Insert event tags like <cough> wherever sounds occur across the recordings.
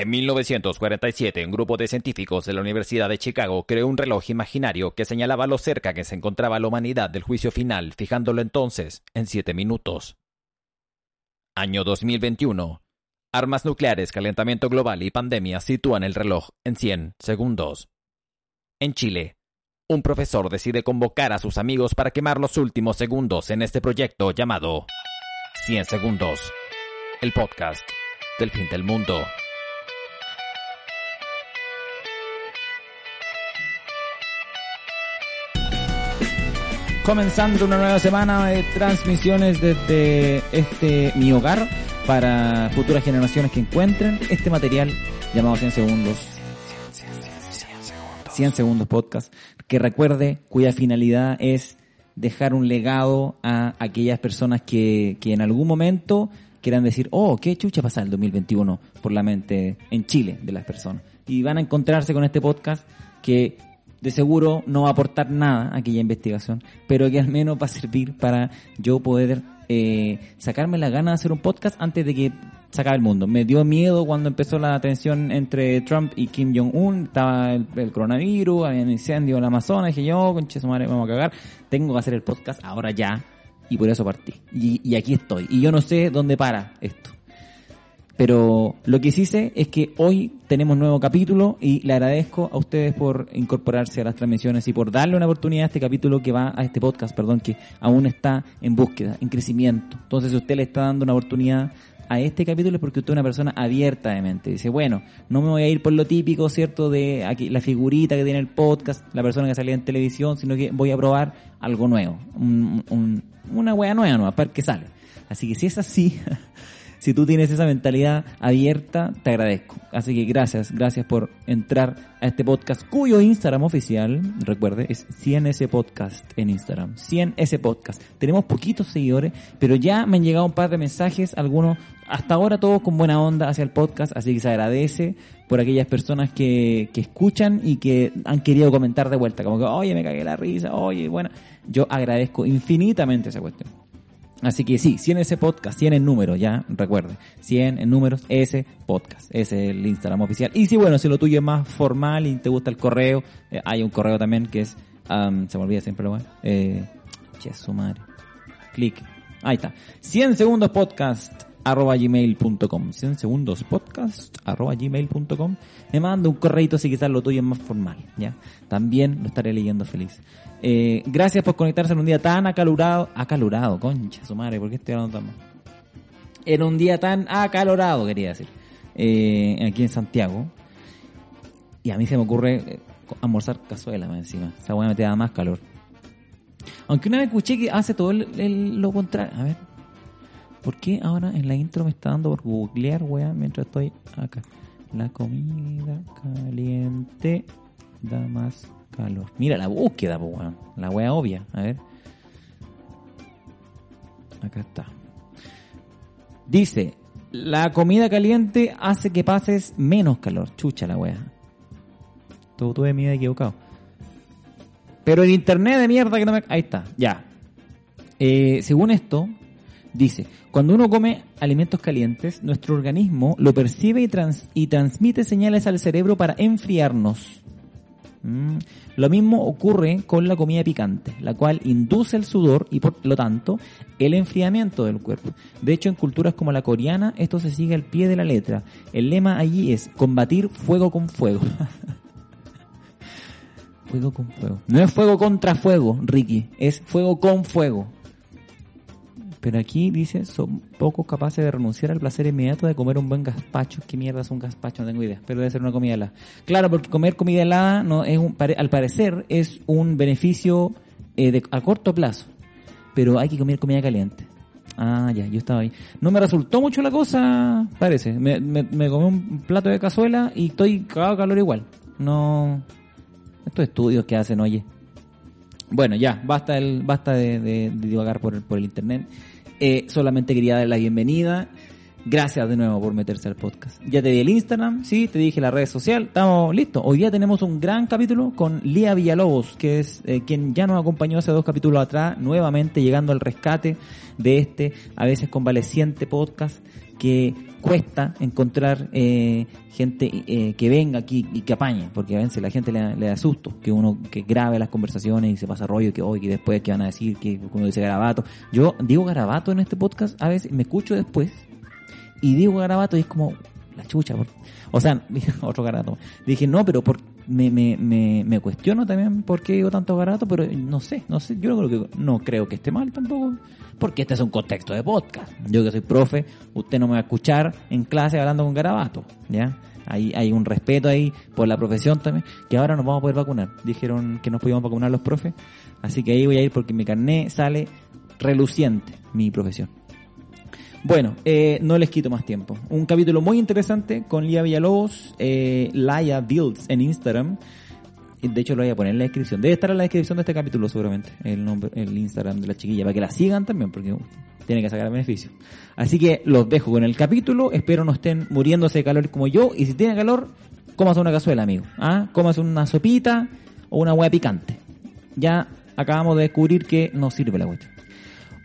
En 1947, un grupo de científicos de la Universidad de Chicago creó un reloj imaginario que señalaba lo cerca que se encontraba la humanidad del juicio final, fijándolo entonces en 7 minutos. Año 2021. Armas nucleares, calentamiento global y pandemia sitúan el reloj en 100 segundos. En Chile, un profesor decide convocar a sus amigos para quemar los últimos segundos en este proyecto llamado 100 segundos, el podcast del fin del mundo. Comenzando una nueva semana de transmisiones desde este mi hogar para futuras generaciones que encuentren este material llamado 100 segundos. 100 segundos podcast que recuerde cuya finalidad es dejar un legado a aquellas personas que, que en algún momento quieran decir, oh, qué chucha pasa el 2021 por la mente en Chile de las personas. Y van a encontrarse con este podcast que de seguro no va a aportar nada a aquella investigación, pero que al menos va a servir para yo poder eh, sacarme la gana de hacer un podcast antes de que se acabe el mundo. Me dio miedo cuando empezó la tensión entre Trump y Kim Jong-un, estaba el, coronavirus, había un incendio en la Amazonas, dije yo, conche su madre, vamos a cagar, tengo que hacer el podcast ahora ya, y por eso partí. Y, y aquí estoy, y yo no sé dónde para esto. Pero lo que sí sé es que hoy tenemos nuevo capítulo y le agradezco a ustedes por incorporarse a las transmisiones y por darle una oportunidad a este capítulo que va a este podcast, perdón, que aún está en búsqueda, en crecimiento. Entonces, si usted le está dando una oportunidad a este capítulo es porque usted es una persona abierta de mente. Dice, bueno, no me voy a ir por lo típico, ¿cierto? De aquí, la figurita que tiene el podcast, la persona que salía en televisión, sino que voy a probar algo nuevo. una wea nueva, nueva, para que sale. Así que si es así, <laughs> si tú tienes esa mentalidad abierta, te agradezco. Así que gracias, gracias por entrar a este podcast, cuyo Instagram oficial, recuerde, es 100S Podcast en Instagram. 100S Podcast. Tenemos poquitos seguidores, pero ya me han llegado un par de mensajes, algunos, hasta ahora todos con buena onda hacia el podcast, así que se agradece por aquellas personas que, que escuchan y que han querido comentar de vuelta, como que, oye, me cagué la risa, oye, bueno, yo agradezco infinitamente esa cuestión. Así que sí, 100 ese podcast, 100 en números, ya, recuerde. 100 en números, ese podcast. Ese es el Instagram oficial. Y si bueno, si lo tuyo es más formal y te gusta el correo, eh, hay un correo también que es, se me olvida siempre lo bueno. Eh, che, su madre. Clic. Ahí está. 100 segundos podcast arroba gmail.com 100 segundos podcast arroba gmail.com me manda un correito si quizás lo tuyo es más formal ya también lo estaré leyendo feliz eh, gracias por conectarse en un día tan acalorado. Acalorado, concha, su madre, ¿por qué estoy hablando tan mal? En un día tan acalorado, quería decir. Eh, aquí en Santiago. Y a mí se me ocurre eh, almorzar cazuela más encima. Esa weá me te da más calor. Aunque una vez escuché que hace todo lo contrario. A ver. ¿Por qué ahora en la intro me está dando por googlear, weá, mientras estoy acá? La comida caliente da más calor. Mira la búsqueda, La wea obvia. A ver. Acá está. Dice, la comida caliente hace que pases menos calor. Chucha la wea. Todo tuve mi equivocado. Pero el internet de mierda que no me... Ahí está, ya. Eh, según esto, dice, cuando uno come alimentos calientes, nuestro organismo lo percibe y, transmite señales al cerebro para enfriarnos. Mm. Lo mismo ocurre con la comida picante, la cual induce el sudor y por lo tanto el enfriamiento del cuerpo. De hecho, en culturas como la coreana, esto se sigue al pie de la letra. El lema allí es combatir fuego con fuego. <laughs> fuego con fuego. No es fuego contra fuego, Ricky, es fuego con fuego. Pero aquí dice, son pocos capaces de renunciar al placer inmediato de comer un buen gazpacho. ¿Qué mierda es un gazpacho? No tengo idea, pero debe ser una comida helada. Claro, porque comer comida helada no es un, al parecer es un beneficio eh, de, a corto plazo, pero hay que comer comida caliente. Ah, ya, yo estaba ahí. No me resultó mucho la cosa, parece. Me, me, me comí un plato de cazuela y estoy cagado de calor igual. No. Estos estudios que hacen, oye. Bueno, ya, basta el, basta de, de, de divagar por, por el internet. Eh, solamente quería dar la bienvenida. Gracias de nuevo por meterse al podcast. Ya te di el Instagram, sí, te dije la red social, estamos listos. Hoy día tenemos un gran capítulo con Lía Villalobos, que es eh, quien ya nos acompañó hace dos capítulos atrás, nuevamente llegando al rescate de este a veces convaleciente podcast que cuesta encontrar eh, gente eh, que venga aquí y que apañe, porque a veces la gente le, le da susto que uno que grabe las conversaciones y se pasa rollo que hoy que después que van a decir que uno dice garabato. Yo digo garabato en este podcast, a veces me escucho después y digo garabato y es como la chucha. por- O sea, <laughs> otro garabato. Dije, no, pero por, me, me, me, cuestiono también por qué digo tanto garabato, pero no sé, no sé, yo no creo que, no creo que esté mal tampoco, porque este es un contexto de podcast. Yo que soy profe, usted no me va a escuchar en clase hablando con garabato, ¿ya? Hay, hay un respeto ahí por la profesión también, que ahora nos vamos a poder vacunar. Dijeron que nos podíamos vacunar los profes, así que ahí voy a ir porque mi carné sale reluciente, mi profesión. Bueno, eh, no les quito más tiempo. Un capítulo muy interesante con Lía Villalobos, eh, Laia Builds en Instagram. De hecho, lo voy a poner en la descripción. Debe estar en la descripción de este capítulo, seguramente. El nombre, el Instagram de la chiquilla, para que la sigan también, porque uh, tiene que sacar beneficio. Así que los dejo con el capítulo. Espero no estén muriéndose de calor como yo. Y si tienen calor, comas una cazuela, amigo. ¿Ah? Comas una sopita o una hueá picante. Ya acabamos de descubrir que no sirve la cuestión.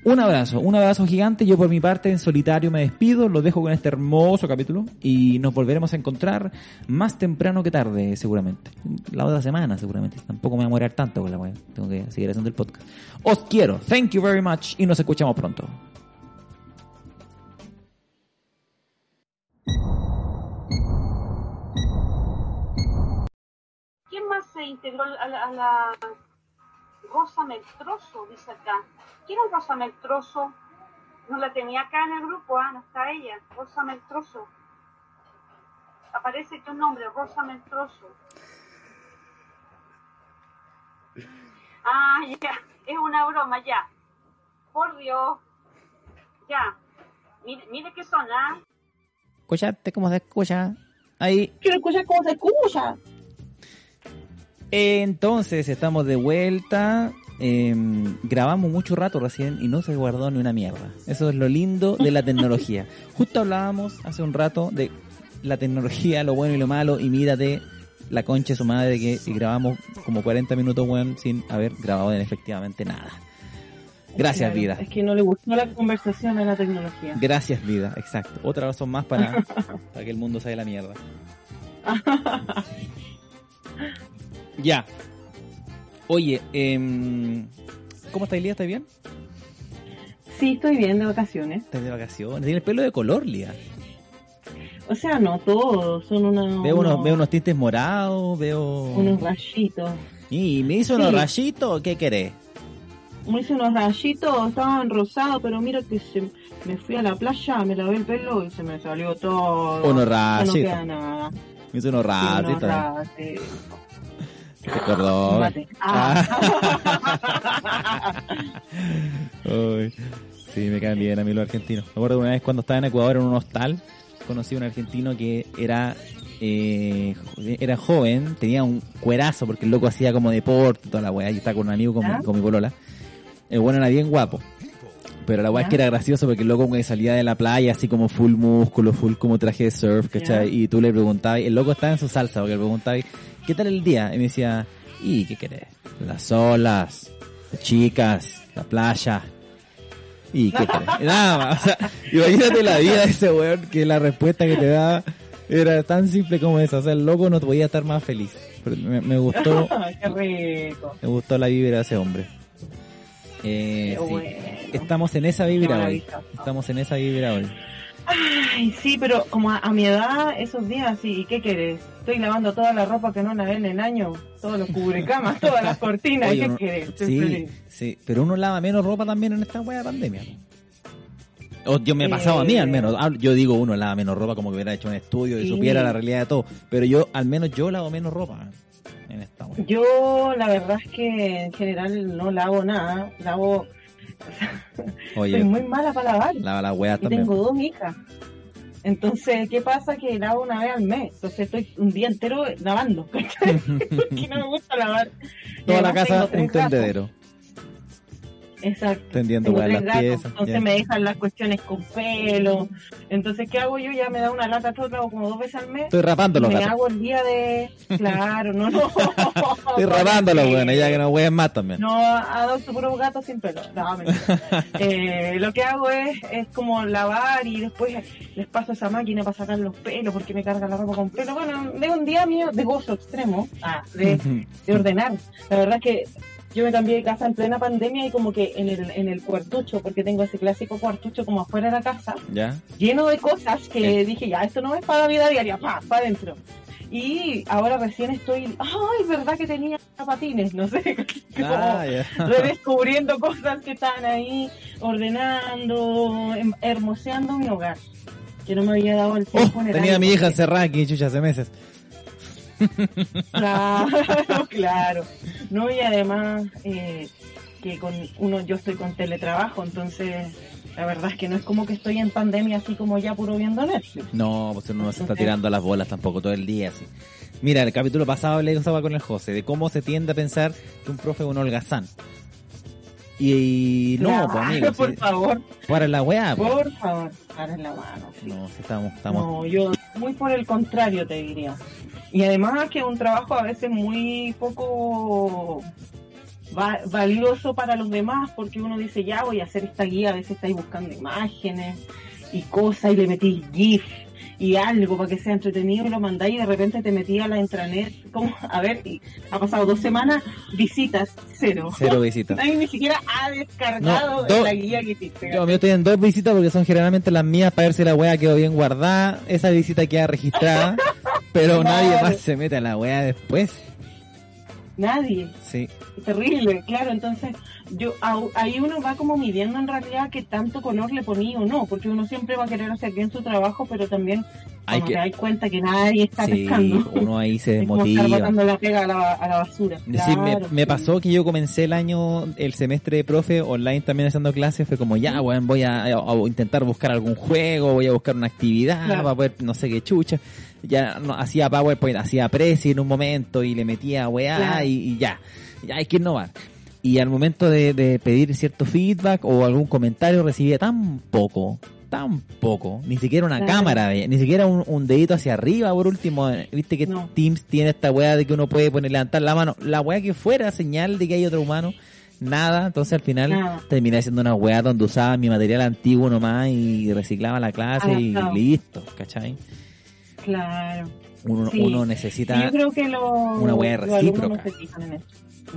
Un abrazo, un abrazo gigante. Yo por mi parte en solitario me despido, los dejo con este hermoso capítulo y nos volveremos a encontrar más temprano que tarde, seguramente. La otra semana, seguramente. Tampoco me voy a morir tanto con la web. Tengo que seguir haciendo el podcast. Os quiero, thank you very much y nos escuchamos pronto. ¿Quién más se integró a la Rosa Meltroso? Dice acá. ¿Quién es Rosa Meltroso? No la tenía acá en el grupo, ah, no está ella. Rosa Meltroso. Aparece tu nombre, Rosa Meltroso. Ah, ya. Es una broma, ya. Por Dios. Ya. Mire, mire qué son, ¿ah? Escuchate cómo se escucha. Ahí. Quiero escuchar cómo se escucha. Entonces estamos de vuelta. Eh, grabamos mucho rato recién y no se guardó ni una mierda. Eso es lo lindo de la tecnología. <laughs> Justo hablábamos hace un rato de la tecnología, lo bueno y lo malo, y mírate la concha de su madre que grabamos como 40 minutos weón, sin haber grabado en efectivamente nada. Gracias, Claro, vida. Es que no le gustó la conversación en la tecnología. Gracias, vida, exacto. Otra razón más para, <laughs> para que el mundo salga la mierda. <laughs> Ya. Oye, em, ¿cómo está Lía? ¿Estás bien? Sí, estoy bien de vacaciones. Estás de vacaciones. Tiene el pelo de color, Lía. O sea, no todos, son unos, Veo unos, unos, veo unos tintes morados, veo... unos rayitos. Y me hizo unos Sí. rayitos, ¿qué querés? Me hice unos rayitos, estaban rosados, pero mira que se, me fui a la playa, me lavé el pelo y se me salió todo. Unos rayitos. No queda nada. Me hizo unos Sí, rayitos. unos rayitos. Mate. Ah. <laughs> Ay, sí, me caen bien a mí los argentinos. Me acuerdo una vez cuando estaba en Ecuador en un hostal, conocí a un argentino que era eh, era joven, tenía un cuerazo porque el loco hacía como deporte, toda la weá, y estaba con un amigo con, mi, ¿Ya? con mi polola. El bueno era bien guapo. Pero la weá es que era gracioso porque el loco salía de la playa así como full músculo, full como traje de surf, ¿cachai? Y tú le preguntabas, el loco estaba en su salsa porque le preguntabas, ¿qué tal el día? Y me decía, ¿y qué querés? Las olas, las chicas, la playa. ¿Y qué querés? Nada más. O sea, <laughs> imagínate la vida de ese weón que la respuesta que te daba era tan simple como esa. O sea, el loco no podía estar más feliz. Me, me gustó, <laughs> Qué rico. me gustó la vibra de ese hombre. Eh, Qué sí. bueno. Estamos en esa vibra hoy. Estamos en esa vibra hoy. Ay, sí, pero como a, a mi edad, esos días, sí, ¿y qué querés? Estoy lavando toda la ropa que no lavé en el año, todos los cubrecamas, <laughs> todas las cortinas, Oye, ¿y qué uno- querés? Sí, feliz. sí, pero uno lava menos ropa también en esta wea de pandemia. O yo me he pasado a mí al menos. Hablo- Yo digo uno lava menos ropa como que hubiera hecho un estudio y supiera la realidad de todo. Pero yo, al menos yo lavo menos ropa en esta wea. Yo, la verdad es que en general no lavo nada, lavo, Oye, Soy muy mala para lavar. lava y tengo dos hijas. Entonces, ¿qué pasa? Que lavo una vez al mes. Entonces estoy un día entero lavando. <laughs> ¿cachai? Porque no me gusta lavar. Toda la casa un tendedero. Exacto. Tendiendo Tengo las gatos, piezas. entonces ya. me dejan las cuestiones con pelo. Entonces, ¿qué hago yo? Ya me da una lata todo, lo hago como dos veces al mes. Estoy rapando los me gatos. hago el día de... <laughs> Claro, no, no. Estoy rapando los weones, ya que no ween más también. No, adopto puros gatos sin pelo. No, <laughs> eh, lo que hago es, es como lavar y después les paso esa máquina para sacar los pelos porque me carga la ropa con pelo. Bueno, de un día mío de gozo extremo, ah, de, de ordenar. La verdad es que yo me cambié de casa en plena pandemia y como que en el, en el cuartucho, porque tengo ese clásico cuartucho como afuera de la casa, ¿Ya? lleno de cosas que dije, ya, esto no es para la vida diaria, pa, para adentro. Y ahora recién estoy, ay, verdad que tenía patines, no sé, <laughs> como Ah, redescubriendo cosas que están ahí, ordenando, em- hermoseando mi hogar. Que no me había dado el Oh, tiempo en el tenía a mi hija encerrada aquí, chucha, hace meses. Claro, <laughs> claro. No, y además eh, que con uno, yo estoy con teletrabajo, entonces la verdad es que no es como que estoy en pandemia así como ya puro viendo Netflix. No, pues uno no se está tirando a las bolas tampoco todo el día. Así. Mira, el capítulo pasado le estaba con el José de cómo se tiende a pensar que un profe es un holgazán. Y, y no, Claro, pues amigo, por sí, favor, para la weá. pues. por favor, paren la mano. sí. No, sí estamos, estamos. No, yo muy por el contrario te diría. Y además que es un trabajo a veces muy poco va- valioso para los demás porque uno dice ya voy a hacer esta guía, a veces estáis buscando imágenes y cosas y le metís GIF y algo para que sea entretenido y lo mandáis y de repente te metí a la intranet, como, a ver, y ha pasado dos semanas, visitas, cero. Cero <laughs> visitas. Nadie ni siquiera ha descargado No, la guía que hiciste. Yo, mío, estoy en dos visitas porque son generalmente las mías para ver si la weá quedó bien guardada. Esa visita queda registrada, <laughs> pero Claro. nadie más se mete a la weá después. Nadie. Sí. Terrible, claro, entonces yo ahí uno va como midiendo en realidad qué tanto color le ponía o no, porque uno siempre va a querer hacer bien su trabajo, pero también Hay que- te das cuenta que nadie está Sí, pescando. uno ahí se <laughs> es como estar desmotiva. la pega a la, a la basura. Sí, me, Claro, me sí. pasó que yo comencé el año, el semestre de profe online también haciendo clases, fue como ya, weón, voy a, a intentar buscar algún juego, voy a buscar una actividad Claro. para poder, no sé qué chucha. Ya no, hacía PowerPoint, hacía Prezi en un momento y le metía weá Claro. y, y ya, ya hay que innovar. Y al momento de, de pedir cierto feedback o algún comentario recibía tan poco, tan poco, ni siquiera una Claro. cámara, ni siquiera un, un dedito hacia arriba por último, eh, viste que No. Teams tiene esta weá de que uno puede poner levantar la mano, la weá que fuera señal de que hay otro humano, nada, entonces al final Nada. terminé haciendo una weá donde usaba mi material antiguo nomás y reciclaba la clase y Adaptado. listo, ¿cachai? Claro. Uno, Sí. uno necesita yo creo que lo, una no recíproca. en eso.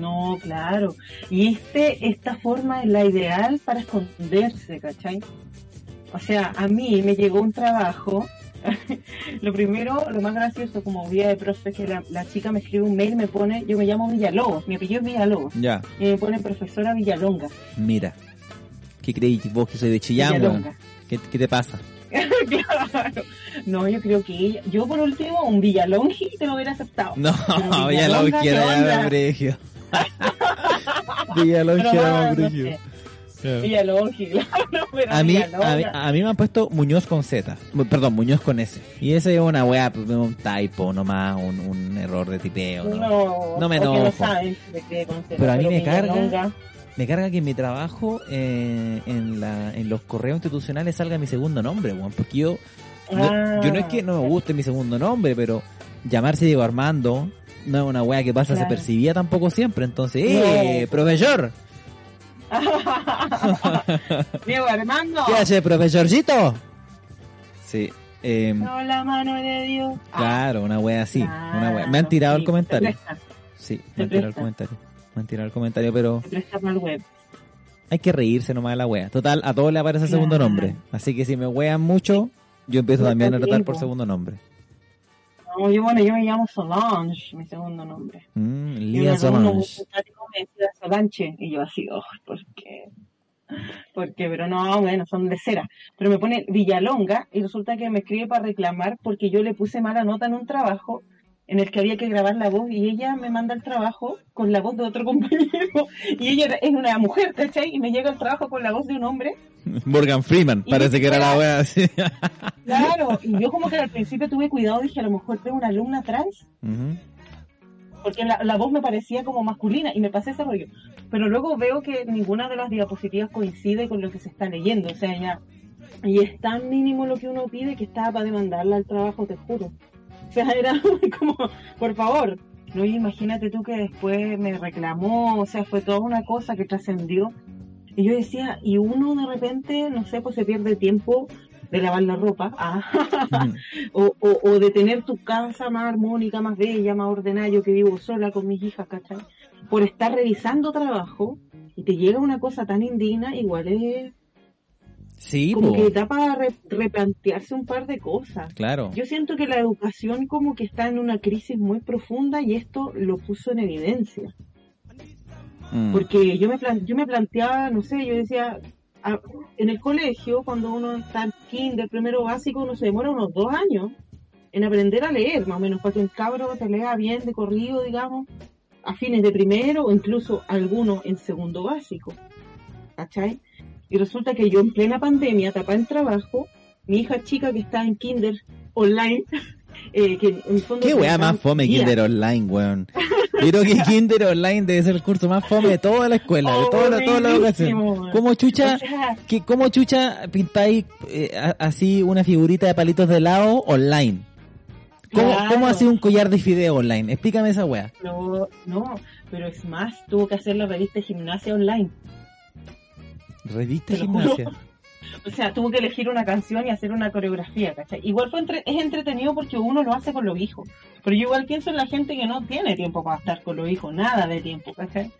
No, claro. Y este, esta forma es la ideal para esconderse, ¿cachai? O sea, a mí me llegó un trabajo. <laughs> lo primero, lo más gracioso como guía de profe es que la, la chica me escribe un mail, me pone, yo me llamo Villalobos, mi apellido es Villalobos, ya, y me pone profesora Villalonga. mira. ¿Qué creí vos que soy de Chillán. ¿Qué, ¿Qué te pasa? <laughs> claro. No, yo creo que ella, yo por último, un Villalongi te lo hubiera aceptado. No, Villalonga, <laughs> Pero quiero no, más no brigio. sé. Villalongi, <laughs> claro, pero A mí, Villalonga. a, mí, a mí me han puesto Muñoz con Z. Perdón, Muñoz con S. Y ese es una weá, pues, un typo nomás, un, un error de tipeo. ¿no? No, No me no saben de Pero a mí me carga. Me carga que en mi trabajo, eh, en, la, en los correos institucionales, salga mi segundo nombre, weón. Porque yo, no, Ah, yo no es que no me guste mi segundo nombre, pero llamarse Diego Armando no es una weá que pasa Claro. desapercibida tampoco siempre. Entonces, ¡eh, No. profesor! <laughs> Diego Armando. ¿Qué hace, profesorcito? Sí. Eh, No, la mano de Dios. Ah, claro, una wea así. claro, Una wea. Me han tirado el comentario. Se Sí, Se me han tirado el comentario. Me han tirado el comentario, pero web. hay que reírse nomás de la wea. Total, a todos le aparece el segundo nombre. Así que si me wean mucho, yo empiezo también a tratar por po. segundo nombre. No, yo, bueno, yo me llamo Solange, mi segundo nombre. Mm, Lía Solange. me decía Solange, y yo así, oh, ¿por qué? ¿Por qué? Pero no, bueno, son de cera. Pero me pone Villalonga y resulta que me escribe para reclamar porque yo le puse mala nota en un trabajo en el que había que grabar la voz y ella me manda el trabajo con la voz de otro <laughs> compañero y ella es una mujer, ¿cachai? Y me llega el trabajo con la voz de un hombre. Morgan Freeman, parece que era la wea así. Claro, y yo como que al principio tuve cuidado, dije a lo mejor tengo una alumna trans. Porque la, la, voz me parecía como masculina y me pasé ese rollo. Pero luego veo que ninguna de las diapositivas coincide con lo que se está leyendo. O sea, ya. Y es tan mínimo lo que uno pide que estaba para demandarla al trabajo, te juro. <laughs> O sea, era <laughs> como, por favor. No, y imagínate tú que después me reclamó, o sea, fue toda una cosa que trascendió. Y yo decía, y uno de repente, no sé, pues se pierde tiempo de lavar la ropa, <laughs> ah, o, o, o, de tener tu casa más armónica, más bella, más ordenada, yo que vivo sola con mis hijas, ¿cachai? Por estar revisando trabajo y te llega una cosa tan indigna, igual es Sí, como po. que da para re- replantearse un par de cosas. claro. Yo siento que la educación como que está en una crisis muy profunda y esto lo puso en evidencia. Mm. Porque yo me, yo me planteaba, no sé, yo decía, a- en el colegio, cuando uno está en kinder, primero básico, uno se demora unos dos años en aprender a leer, más o menos, para que un cabro te lea bien de corrido, digamos, a fines de primero o incluso algunos en segundo básico. ¿Cachai? Y resulta que yo en plena pandemia, tapada en trabajo, mi hija chica que está en kinder online, <laughs> eh, que en el fondo Qué weá más fome guía. Kinder Online, weón. <laughs> Yo creo que Kinder Online debe ser el curso más fome de toda la escuela, de toda la, toda la educación. ¿Cómo chucha, O sea, que, cómo chucha pintáis eh, así una figurita de palitos de helado online? ¿Cómo, Claro. ¿Cómo así un collar de fideo online? Explícame esa weá. No, no, pero es más, tuvo que hacer la revista de gimnasia online. Revista Te gimnasia. O sea, tuvo que elegir una canción y hacer una coreografía, ¿cachai? Igual fue entre- es entretenido porque uno lo hace con los hijos. Pero yo igual pienso en la gente que no tiene tiempo para estar con los hijos, nada de tiempo, ¿cachai?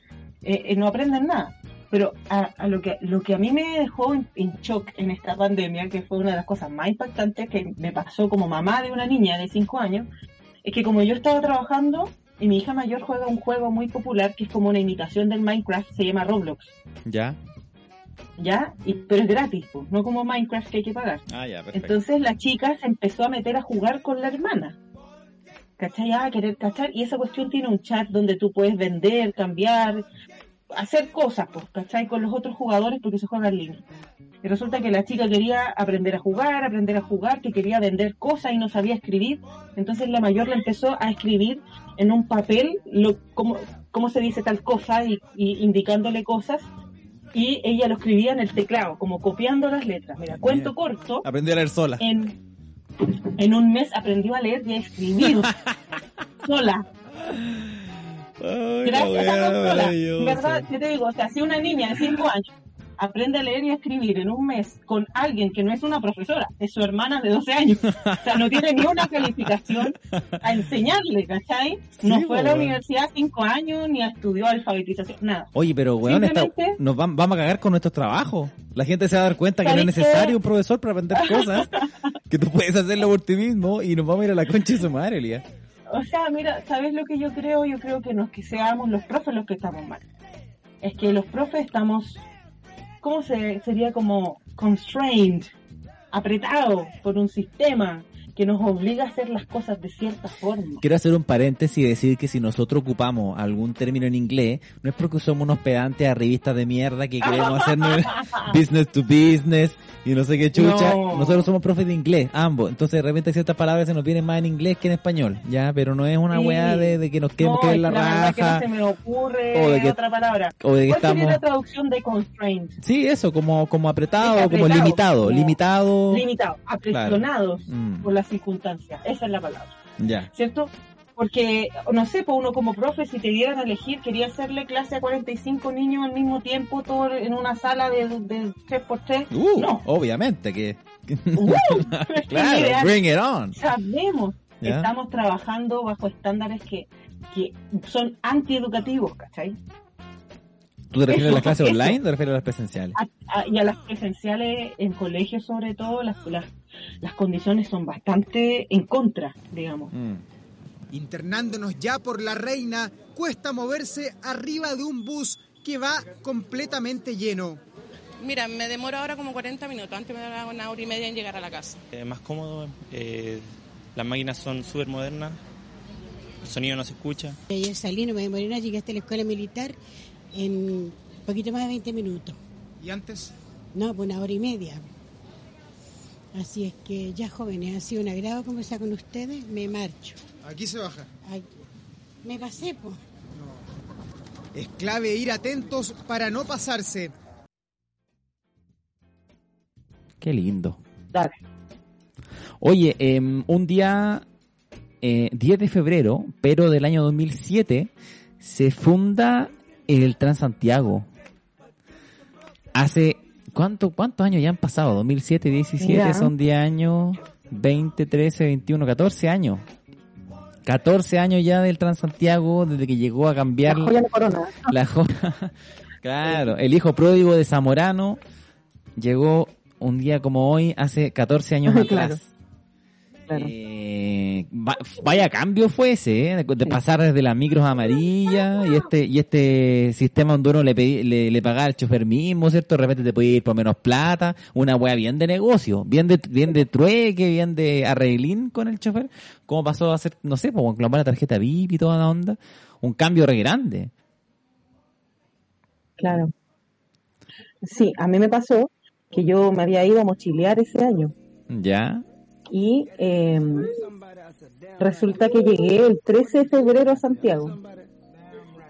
Eh, eh, no aprenden nada. Pero a, a lo que lo que a mí me dejó en, en shock en esta pandemia, que fue una de las cosas más impactantes que me pasó como mamá de una niña de 5 años, es que como yo estaba trabajando y mi hija mayor juega un juego muy popular que es como una imitación del Minecraft, se llama Roblox, ¿Ya? ¿Ya? Y, pero es gratis, pues, no como Minecraft que hay que pagar. Ah, ya, Entonces la chica se empezó a meter a jugar con la hermana. ¿Cachai? A querer cachar. Y esa cuestión tiene un chat donde tú puedes vender, cambiar, hacer cosas, pues, ¿cachai? Con los otros jugadores porque se juega en línea. Y resulta que la chica quería aprender a jugar, aprender a jugar, que quería vender cosas y no sabía escribir. Entonces la mayor le empezó a escribir en un papel lo, cómo, cómo se dice tal cosa y, y indicándole cosas. Y ella lo escribía en el teclado, como copiando las letras. Mira, cuento Bien. corto Aprendí a leer sola. en, en un mes aprendió a leer y a escribir <laughs> sola. Ay, Gracias la a weá consola. ¿Verdad? ¿Qué te digo? O sea, si una niña de 5 años aprende a leer y a escribir en un mes con alguien que no es una profesora, es su hermana de 12 años, o sea, no tiene ni una calificación a enseñarle, ¿cachai? No Sí, fue a la universidad 5 años ni estudió alfabetización, nada. Oye, pero weón, esta- nos vam- vamos a cagar con nuestros trabajos. La gente se va a dar cuenta que no es necesario un profesor para aprender cosas, que tú puedes hacerlo por ti mismo y nos vamos a ir a la concha de su madre, Elías. O sea, mira, ¿sabes lo que yo creo? Yo creo que no es que seamos los profes los que estamos mal. Es que los profes estamos, ¿cómo se, sería como constrained, apretados por un sistema que nos obliga a hacer las cosas de cierta forma? Quiero hacer un paréntesis y decir que si nosotros ocupamos algún término en inglés, no es porque somos unos pedantes a revistas de mierda que queremos hacer <laughs> business to business y no sé qué chucha. No. Nosotros somos profes de inglés, ambos. Entonces de repente ciertas palabras se nos vienen más en inglés que en español, ¿ya? Pero no es una Sí. weá de, de que nos queremos no, caer es la que no raja. se me ocurre o de que- otra palabra. o de que ¿Cuál sería estamos- la traducción de constrained? Sí, eso, como, como apretado, Sí, como limitado, como limitado. Limitados, apresionados Mm. por las circunstancias. Esa es la palabra. Ya. ¿cierto? Porque, no sé, pues uno como profe, si te dieran a elegir, quería hacerle clase a 45 niños al mismo tiempo, todo en una sala de, de 3x3. Uh, no. obviamente que... ¡Uh! <laughs> <laughs> Que claro, bring it on. Sabemos que estamos trabajando bajo estándares que, que son antieducativos, ¿cachai? ¿Tú te refieres a las clases eso. online o te refieres a las presenciales? A- a- y a las presenciales en colegios sobre todo, las, las, las condiciones son bastante en contra, digamos. Mm. Internándonos ya por la reina, cuesta moverse arriba de un bus que va completamente lleno. Mira, me demoro ahora como 40 minutos, antes me demoraba una hora y media en llegar a la casa. Eh, más cómodo, eh, las máquinas son súper modernas el sonido no se escucha. Ayer salí, no me demoré nada, llegué hasta la escuela militar en un poquito más de 20 minutos. ¿Y antes? No, pues una hora y media. Así es que ya jóvenes, ha sido un agrado conversar con ustedes, me marcho. Aquí se baja. Ay, me pasé, pues. Es clave ir atentos para no pasarse. Qué lindo. Dale. Oye, em, un día, eh, 10 de febrero, pero del año 2007, se funda el Transantiago. Hace, ¿cuánto, ¿cuántos años ya han pasado? 2007, 17, Mira. son 10 años, 20, 13, 21, 14 años. 14 años ya del Transantiago, desde que llegó a cambiar La joya de corona. la jo- <laughs> claro, el hijo pródigo de Zamorano llegó un día como hoy, hace 14 años <laughs> Claro, atrás. Claro. Eh, va- vaya cambio fue ese, ¿eh? de, pasar desde las micros amarillas y este y este sistema donde uno le, pedí- le, le pagaba al chofer mismo, ¿cierto? De repente te podía ir por menos plata, una wea bien de negocio, bien de, bien de trueque, bien de arreglín con el chofer, como pasó a ser, no sé, pues con la tarjeta VIP y toda la onda, un cambio re grande. Claro. Sí, a mí me pasó que yo me había ido a mochilear ese año ¿Ya? Y eh, resulta que llegué el 13 de febrero a Santiago.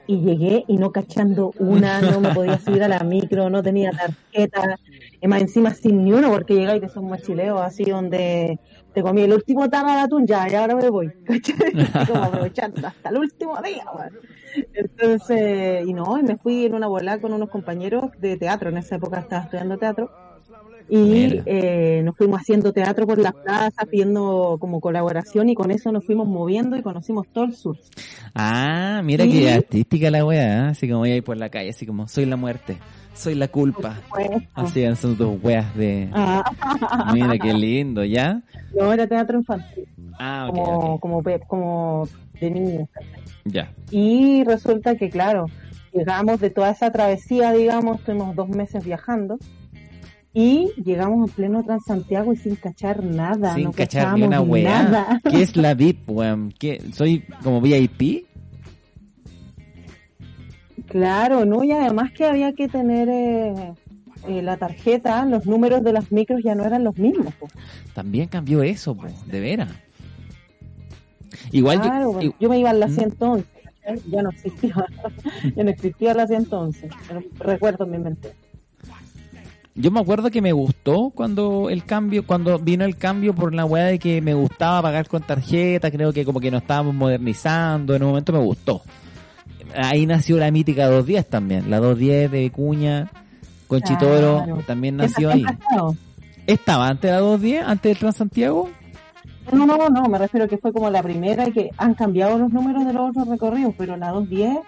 Y llegué y no cachando una, no me podía <laughs> subir a la micro, no tenía tarjeta, y más encima sin ni uno porque llegáis de esos mochileos así donde te comí el último tarro de atún, ya, y ahora me voy, <laughs> aprovechando hasta el último día. Entonces, y no, y me fui en una bola con unos compañeros de teatro, en esa época estaba estudiando teatro, y eh, nos fuimos haciendo teatro por las plazas, pidiendo como colaboración, y con eso nos fuimos moviendo y conocimos todo el sur. Ah, mira Sí. qué artística la wea, ¿eh? así como voy a ir por la calle, así como soy la muerte, soy la culpa. Así son tus weas de... ah, Mira qué lindo, ¿ya? no, era teatro infantil, Ah, como, como, pe- como de niños. Ya. Y resulta que, claro, llegamos de toda esa travesía, digamos, estuvimos dos meses viajando y llegamos en pleno Transantiago y sin cachar nada. Sin no cachar ni una weá. Nada. ¿Qué es la VIP, weón? ¿Soy como VIP? Claro, ¿no? Y además que había que tener eh, eh, la tarjeta, los números de las micros ya no eran los mismos. po. También cambió eso, po, de veras. Igual yo- Claro, bueno, yo me iba a la ¿Mm? 111, ¿cachai? ya no existía, <laughs> ya no existía la 111, pero recuerdo en mi mente. Yo me acuerdo que me gustó cuando el cambio, cuando vino el cambio por la weá de que me gustaba pagar con tarjeta, creo que como que nos estábamos modernizando, en un momento me gustó. Ahí nació la mítica 210 también, la 210 de Vicuña, con Chitoro, Claro. también ¿Esa nació ahí. ¿Estaba antes de la 210, antes del Transantiago? No, no, no, me refiero que fue como la primera y que han cambiado los números de los otros recorridos, pero la 210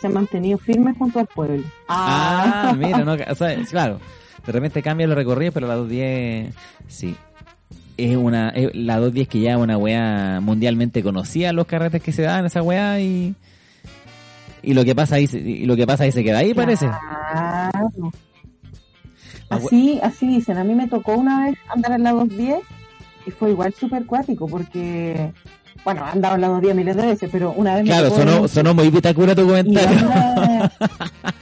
se ha mantenido firme junto al pueblo. Ah, mira, no, o sea, claro, de repente cambia los recorridos, pero la 210, sí. Es una, es la 210 que ya es una weá mundialmente conocida, los carretes que se dan, esa weá, y, y lo que pasa ahí, y lo que pasa ahí se queda ahí, parece. Claro. Así, así dicen. A mí me tocó una vez andar en la 210 y fue igual súper cuático porque, bueno, he andado en la 210 miles de veces, pero una vez me Claro, sonó, sonó muy bitacura tu comentario. anda- <laughs>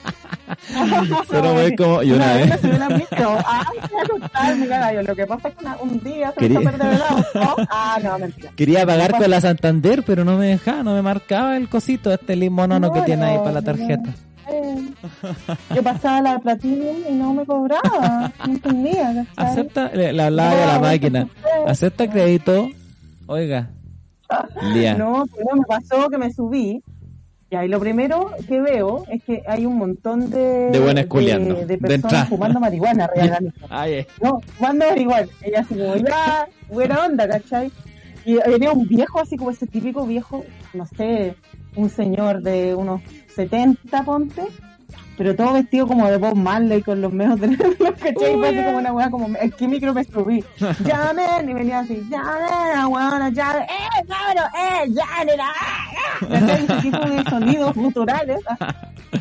<laughs> Muy como, y una vez. me micro. Lo que pasa es que un día se me Quería-. <laughs> Ah, no, mentira. Quería pagar con la Santander, pero no me dejaba, no me marcaba el cosito, este limonono que No, tiene ahí no, para la no. tarjeta. Eh, Yo pasaba la Platinum y no me cobraba. No entendía, ¿cachai? Acepta, le, hablaba a la No, máquina. Acepta crédito. Oiga. Día. No, pero me pasó que me subí. Y ahí lo primero que veo es que hay un montón de, De buenas culiando, de, de personas fumando marihuana <laughs> real. Ay, eh. No, fumando marihuana. Ella así como, ya, buena onda, ¿cachai? Y venía un viejo así como ese típico viejo, no sé, un señor de unos 70, ponte, pero todo vestido como de Bob Marley con los medios de <laughs> los ¿cachai? Fue así como una weá como, ¿en qué micro me subí? <laughs> ¡Llamen! Y venía así, ¡llamen! weona, llamen! ¡Eh, cabrón! ¡Eh, llamen! ¡Ah! Tipo de sonidos culturales.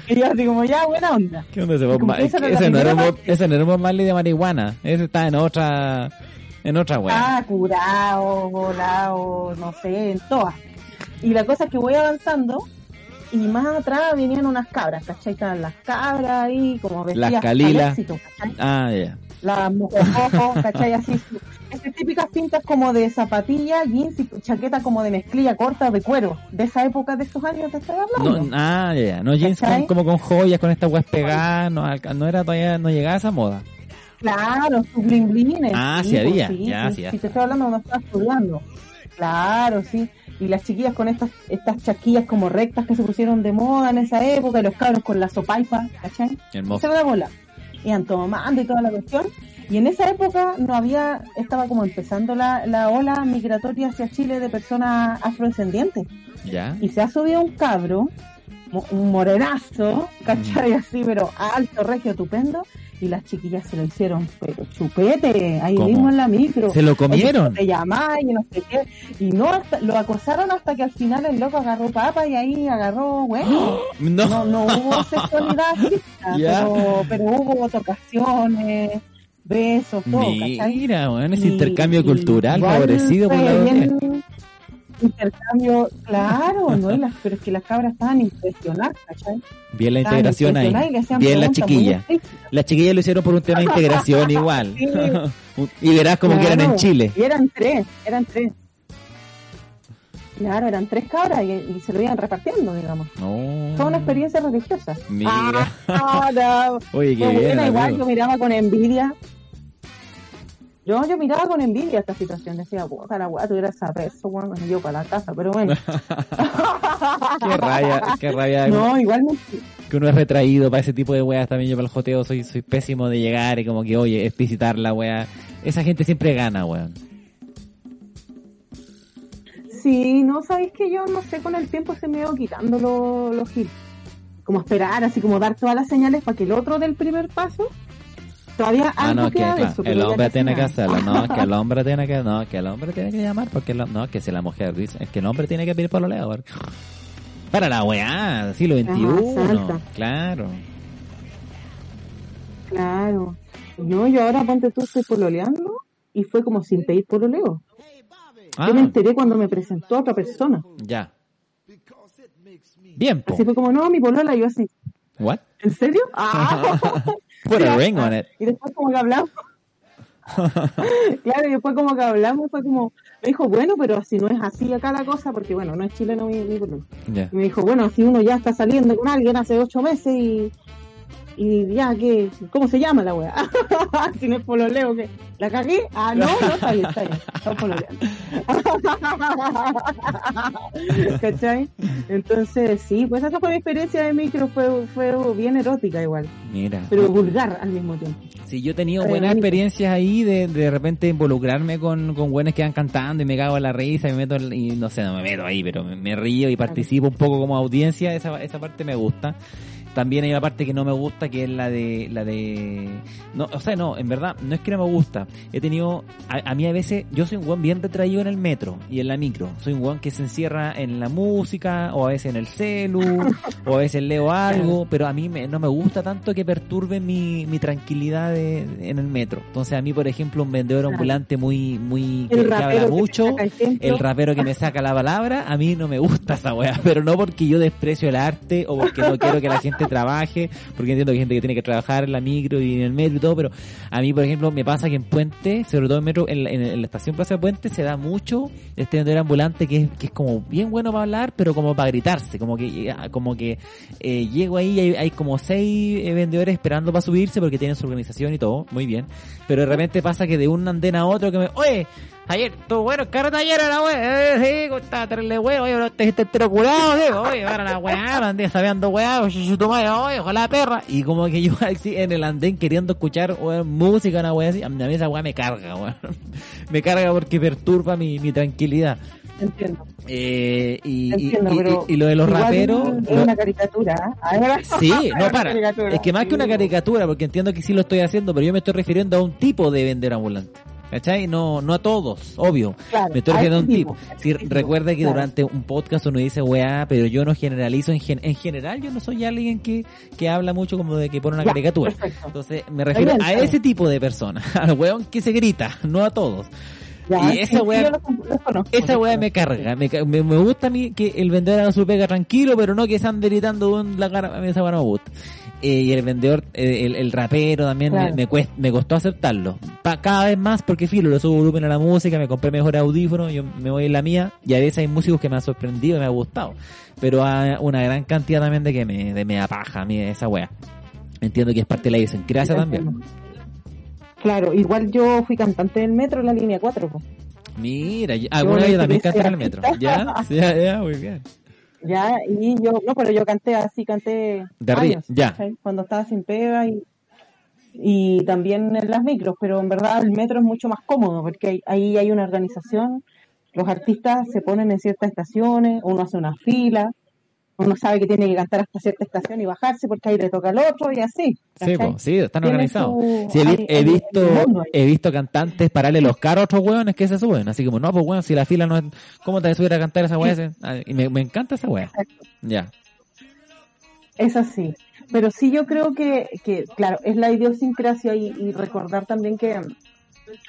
Y yo así como, ya, buena onda. ¿Qué onda ese Bob Marley? Ese no era Bob- ese no era Bob Marley de marihuana. Ese está en otra, en otra weá. Ah, curado, volado, no sé, en todas. Y la cosa es que voy avanzando y más atrás venían unas cabras, ¿cachai? Estaban las cabras ahí, como vestidas Las calilas. Ah, ya. Las mojojojos, ¿cachai? Así, esas típicas pintas como de zapatilla, jeans y chaqueta como de mezclilla corta de cuero, de esa época de esos años te estoy hablando. No, ah, ya. No jeans con- como con joyas, con estas weas pegadas, no, no era todavía, no llegaba a esa moda. Claro, sus blinblines. Ah, sí pues, había, ya, sí, ya. Si te estoy hablando cuando estaba estudiando. Claro, sí. Y las chiquillas con estas estas chaquillas como rectas que se pusieron de moda en esa época, y los cabros con la sopaipa, ¿cachai? Hermoso. La bola. Iban tomando y toda la cuestión. Y en esa época no había, estaba como empezando la, la ola migratoria hacia Chile de personas afrodescendientes. Ya. Y se ha subido un cabro, un morenazo, ¿cachai? Mm. Así, pero alto, regio, estupendo. Y las chiquillas se lo hicieron, pero chupete, ahí ¿Cómo? mismo en la micro. ¿Se lo comieron? Te llamáis y no sé qué. Y no, hasta- lo acosaron hasta que al final el loco agarró papa y ahí agarró, bueno. <gasps> No. No, no hubo sexualidad <laughs> Ya. pero, pero hubo tocaciones, besos, todo. Mira, weón, ese Y- intercambio y cultural favorecido por la bien. Intercambio, claro, <laughs> ¿no? Las, pero es que las cabras estaban impresionadas, ¿cachai? Bien la Estaban integración ahí. Bien la chiquilla. Las chiquillas lo hicieron por un tema de integración <laughs> igual. Sí. <laughs> y verás como que eran en Chile. Y eran tres, eran tres. Claro, eran tres cabras y, y se lo iban repartiendo, digamos. No. Fue una experiencia religiosa. Mira. Ah, no. Oye, qué bien. buena, igual yo miraba con envidia. Yo, yo miraba con envidia esta situación. Decía, puta la weá, tuviera esa peso, bueno, yo para la casa, pero bueno. <laughs> Qué rabia, qué rabia No, igual que uno es retraído para ese tipo de weas también. Yo para el joteo soy, soy pésimo de llegar y como que, oye, es visitar la wea. Esa gente siempre gana, weón. Sí, no, sabéis que yo no sé, con el tiempo se me iba quitando los los gil. Como esperar, así como dar todas las señales para que el otro del primer paso todavía Ah, no, que claro, eso, el hombre tiene que hacerlo, no, que el <laughs> hombre tiene que, no, que el hombre tiene que llamar, porque lo- no, que si la mujer dice, es que el hombre tiene que pedir por lo <laughs> Para la weá, siglo XXI, claro. Claro. No, yo ahora ponte tú, estoy pololeando y fue como sin pedir pololeo. Ah, Yo me enteré cuando me presentó a otra persona. ya. Bien, po. Así fue como, no, mi polola, yo así, What? ¿en serio? <laughs> Ah. Put a ring on it. Y después como que hablamos. <laughs> claro, y después como que hablamos, fue como, me dijo, bueno, pero si no es así acá la cosa, porque bueno, no es chileno mi, mi. Ya. Y me dijo, bueno, si uno ya está saliendo con alguien hace ocho meses y, y ya, ¿qué? ¿Cómo se llama la wea? <laughs> si no es pololeo, ¿qué? ¿La cagué? Ah, no, no, está bien, está bien. Estamos pololeando. <laughs> ¿Cachai? Entonces, sí, pues esa fue mi experiencia de micro, fue, fue bien erótica igual, Mira. pero vulgar al mismo tiempo. Sí, yo he tenido buenas experiencias ahí de de repente involucrarme con, con buenos que van cantando y me cago en la risa y me meto y no sé, no me meto ahí, pero me, me río y participo un poco como audiencia, esa, esa parte me gusta. También hay una parte que no me gusta que es la de la de no, o sea, no, en verdad no es que no me gusta. He tenido a, a mí a veces yo soy un weón bien retraído en el metro y en la micro. Soy un weón que se encierra en la música o a veces en el celu o a veces leo algo, pero a mí me- no me gusta tanto que perturbe mi, mi tranquilidad de- en el metro. Entonces a mí, por ejemplo, un vendedor ambulante muy muy que, que habla que mucho, templo. el rapero que me saca la palabra, a mí no me gusta esa weá, pero no porque yo desprecio el arte o porque no quiero que la gente <laughs> trabaje, porque entiendo que hay gente que tiene que trabajar en la micro y en el metro y todo, pero a mí, por ejemplo, me pasa que en Puente, sobre todo en metro, en, en- en la estación Plaza de Puente, se da mucho este vendedor ambulante que es, que es como bien bueno para hablar, pero como para gritarse, como que como que eh, llego ahí y hay, hay como seis eh, vendedores esperando para subirse porque tienen su organización y todo, muy bien, pero de repente pasa que de un andén a otro que me, oye, Ayer, tú, bueno, el carro ayer era wey, eh, sí, está terrible wey, oye, pero te dijiste entero curado, sí, oye, para la weá, <laughs> andé sabiendo weá, oye, tu madre, oye, ojalá perra. Y como que yo <laughs> así en el andén queriendo escuchar weón, música, una weá así, a mí esa weá me carga, weón. <laughs> Me carga porque perturba mi, mi tranquilidad. Entiendo. Eh, y, y, Entiendo, y- pero y lo de los raperos. Es lo- una caricatura. ¿ah? Sí, no para. Es que más que una caricatura, porque entiendo que sí lo estoy haciendo, pero yo me estoy refiriendo a un tipo de vender ambulante. ¿Cachai? No, no a todos, obvio. Claro, me estoy refiriendo a un tipo. Sí, tipo, recuerda que claro. durante un podcast uno dice weá, pero yo no generalizo. En, gen- en general, yo no soy alguien que, que habla mucho como de que pone una Ya, caricatura. perfecto. Entonces, me refiero bien, a ese tipo de personas, <laughs> al weón que se grita, no a todos. Ya, Y esa weá-. Esa weá me carga. Me, me, me gusta a mí que el vendedor haga su pega tranquilo, pero no que se ande gritando en la cara. A mí esa weá no me gusta. Eh, y el vendedor, eh, el, el rapero también Claro. me, me, cuest- me costó aceptarlo. Pa- cada vez más porque filo, le subo volumen a la música, me compré mejor audífono, yo me voy en la mía. Y a veces hay músicos que me han sorprendido y me ha gustado. Pero hay una gran cantidad también de que me, de me apaja a mí esa weá. Entiendo que es parte de la idiosincrasia también. Claro, igual yo fui cantante del metro en la línea 4. po. Mira, alguna vez yo también canté en el metro. ¿Ya? Ya, ya, muy bien. Ya, y yo, no, pero yo canté así, canté De años, ya. Cuando estaba sin pega y, y también en las micros, pero en verdad el metro es mucho más cómodo porque hay- ahí hay una organización, los artistas se ponen en ciertas estaciones, uno hace una fila, uno sabe que tiene que cantar hasta cierta estación y bajarse porque ahí le toca al otro y así. Sí, po, sí, están organizados. su- Sí, he, vi- hay- he hay- visto he visto cantantes pararle los carros a otros hueones que se suben. Así como, no, pues weón, si la fila no es... ¿Cómo te subir a cantar esa ese? <laughs> Ah, Y me, me encanta esa weá. Ya. Es así. Pero sí yo creo que, que claro, es la idiosincrasia y, y recordar también que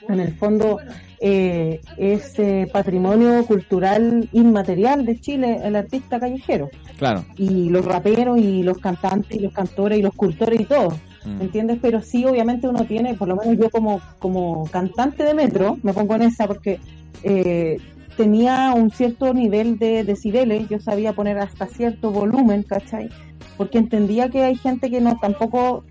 en el fondo eh, es eh, patrimonio cultural inmaterial de Chile el artista callejero. Claro. Y los raperos y los cantantes y los cantores y los cultores y todo. Mm. ¿Me entiendes? Pero sí, obviamente uno tiene, por lo menos yo como, como cantante de metro, me pongo en esa porque eh, tenía un cierto nivel de decibeles, yo sabía poner hasta cierto volumen, ¿cachai? Porque entendía que hay gente que no tampoco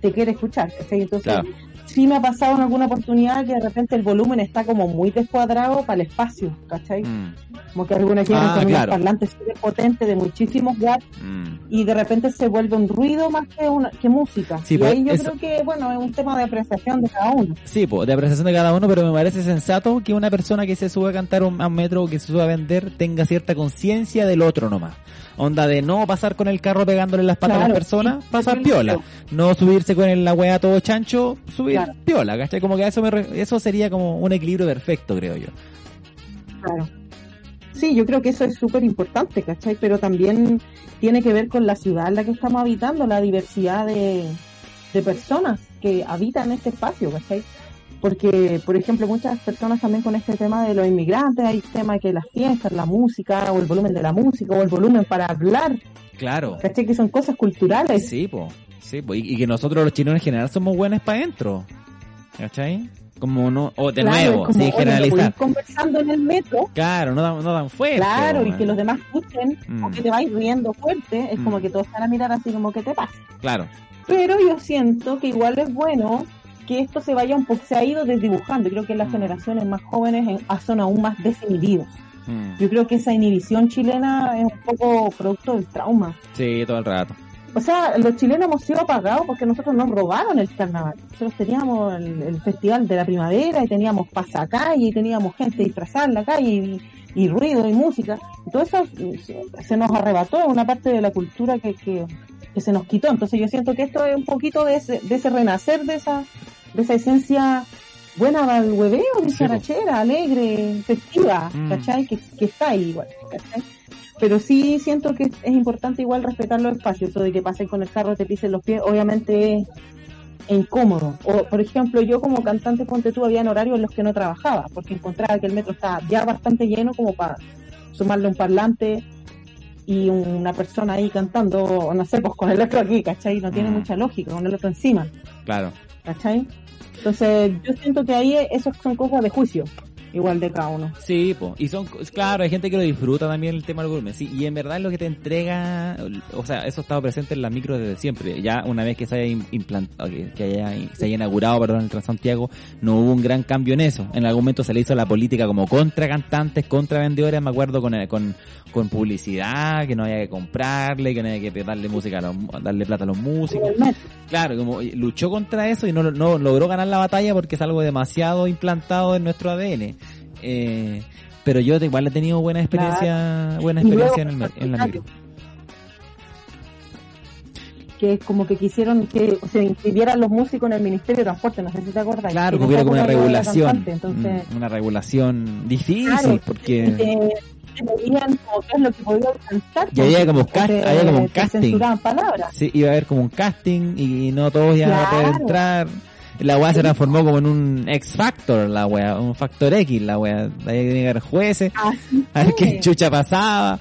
te quiere escuchar, ¿cachai? Entonces, Claro. Sí me ha pasado en alguna oportunidad que de repente el volumen está como muy descuadrado para el espacio, ¿cachai? Mm, Como que alguna quieren Ah, con claro. parlantes súper potentes de muchísimos watts mm. y de repente se vuelve un ruido más que una que música. Sí, y pues, ahí yo eso- creo que, bueno, es un tema de apreciación de cada uno. Sí, pues, de apreciación de cada uno, pero me parece sensato que una persona que se sube a cantar un- a un metro o que se sube a vender tenga cierta conciencia del otro nomás. Onda de no pasar con el carro pegándole las patas a las personas, pasar piola. No subirse con el- la wea todo chancho, subir Claro. piola, ¿cachai? Como que eso, me re- eso sería como un equilibrio perfecto, creo yo. Claro. Sí, yo creo que eso es súper importante, ¿cachai? Pero también tiene que ver con la ciudad en la que estamos habitando, la diversidad de, de personas que habitan este espacio, ¿cachai? Porque, por ejemplo, muchas personas también con este tema de los inmigrantes, hay tema que las fiestas, la música, o el volumen de la música, o el volumen para hablar, Claro. ¿cachai? Que son cosas culturales. Sí, po. Sí, po. Y, y que nosotros los chilenos en general somos buenos para adentro. ¿Cachai? Como no, o de Claro, nuevo, como, oye, generalizar. conversando en el metro, Claro, no dan, no dan fuerte. claro, y man. que los demás escuchen, Mm. o que te vais riendo fuerte, es como Mm. que todos van a mirar así como que te pasa. Claro. Pero yo siento que igual es bueno que esto se vaya un poco, se ha ido desdibujando. Creo que las Mm. generaciones más jóvenes en- ah, son aún más desinhibidos. Mm. Yo creo que esa inhibición chilena es un poco producto del trauma. Sí, todo el rato. O sea, los chilenos hemos sido apagados porque nosotros nos robaron el carnaval. Nosotros teníamos el, el festival de la primavera y teníamos pasacalle y teníamos gente disfrazada en la calle y, y ruido y música. Todo eso se, nos arrebató, una parte de la cultura que, que, que se nos quitó. Entonces yo siento que esto es un poquito de ese, de ese renacer, de esa, de esa esencia buena para el hueveo, dicharachera, alegre, festiva, Mm. ¿cachai? Que, que está ahí igual, ¿cachai? Pero sí siento que es importante igual respetar los espacios, eso de que pasen con el carro, te pisen los pies, obviamente es incómodo. O, por ejemplo, yo como cantante Ponte tú había en horarios en los que no trabajaba, porque encontraba que el metro estaba ya bastante lleno como para sumarle un parlante y una persona ahí cantando, no sé, pues con el otro aquí, ¿cachai? No tiene Mm. mucha lógica, con el otro encima, Claro. ¿cachai? Entonces yo siento que ahí esas son cosas de juicio, igual de cada uno. Sí, po. y son, claro, hay gente que lo disfruta también el tema del volumen, sí, y en verdad es lo que te entrega, o sea, eso ha estado presente en la micro desde siempre, ya una vez que se haya im- implantado, que, haya, se haya inaugurado, perdón, el Transantiago, no hubo un gran cambio en eso, en algún momento se le hizo la política como contra cantantes, contra vendedores, me acuerdo con, con, con publicidad, que no había que comprarle, que no había que darle música a los, darle plata a los músicos. Claro, como luchó contra eso y no, no logró ganar la batalla porque es algo demasiado implantado en nuestro ADN. Eh, pero yo igual he tenido buena experiencia, buena luego, experiencia en, el, en la micro. que es como que quisieron que se inscribieran los músicos en el Ministerio de Transporte, no sé si te acuerdas. Claro, que hubiera como una regulación, entonces, mm, una regulación difícil Claro, porque te, te veían como qué es lo que podía cantar. Y había como cast- te- había como un casting. palabras. sí, iba a haber como un casting y no todos iban a poder entrar. la weá se transformó como en un X Factor, la weá, un Factor X, la weá. Había que llegar jueces, Así a ver qué chucha pasaba.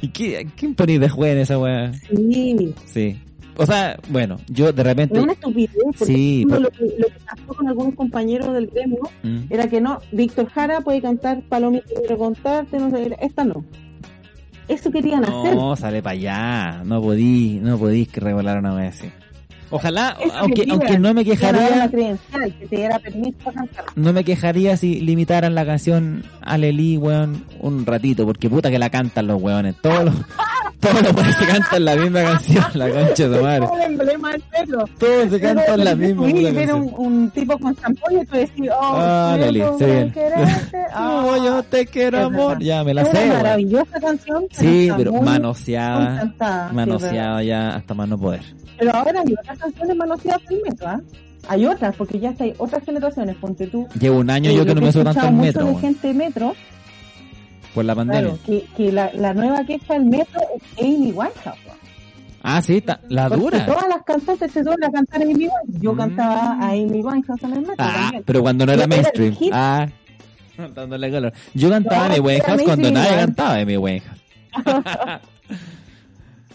¿Y qué, quién ponía de juez en esa weá? Sí, Sí. O sea, bueno, yo de repente... es una estupidez. porque, Sí, por lo, que, lo que pasó con algunos compañeros del gremio Mm. era que no, Víctor Jara puede cantar Palomita quiero contarte, no sé, esta no. Eso querían hacer. No, sale para allá. No podí, no podí que revolar una vez así. Ojalá, Eso aunque, aunque no me quejaría, una credencial que te diera permiso para cantar. no me quejaría si limitaran la canción Aleli, weón, un ratito, porque puta que la cantan los weones. Todos los, <laughs> todos los weones se cantan la misma canción, la concha de madre. Como el emblema del metro. Todos se cantan la misma puta y ver un, canción. un tipo con champón y tú decís, oh, Ah, quererte. <laughs> Ah, Como yo te quiero, amor. Ya, me la es sé, una maravillosa canción. Sí, pero manoseada, sí, manoseada ya hasta más no poder. Pero ahora hay canciones manoseadas del metro, ¿ah? Hay otras, porque ya está, hay otras generaciones, ponte tú. Llevo un año Eh, yo lo que no me subo tanto escuchado al mucho metro, de gente metro, por la pandemia. claro, que, que la, la nueva queja del metro es Amy Winehouse. Ah, sí, ta- la Porque dura. todas las cantantes se suelen a cantar Amy Winehouse. Yo Mm. cantaba a Amy Winehouse en el metro Ah, también. pero cuando no era era el mainstream. hit. Ah, <laughs> dándole color. Yo cantaba No, mi Winehouse era cuando nadie cantaba de mi Winehouse. <laughs> <laughs>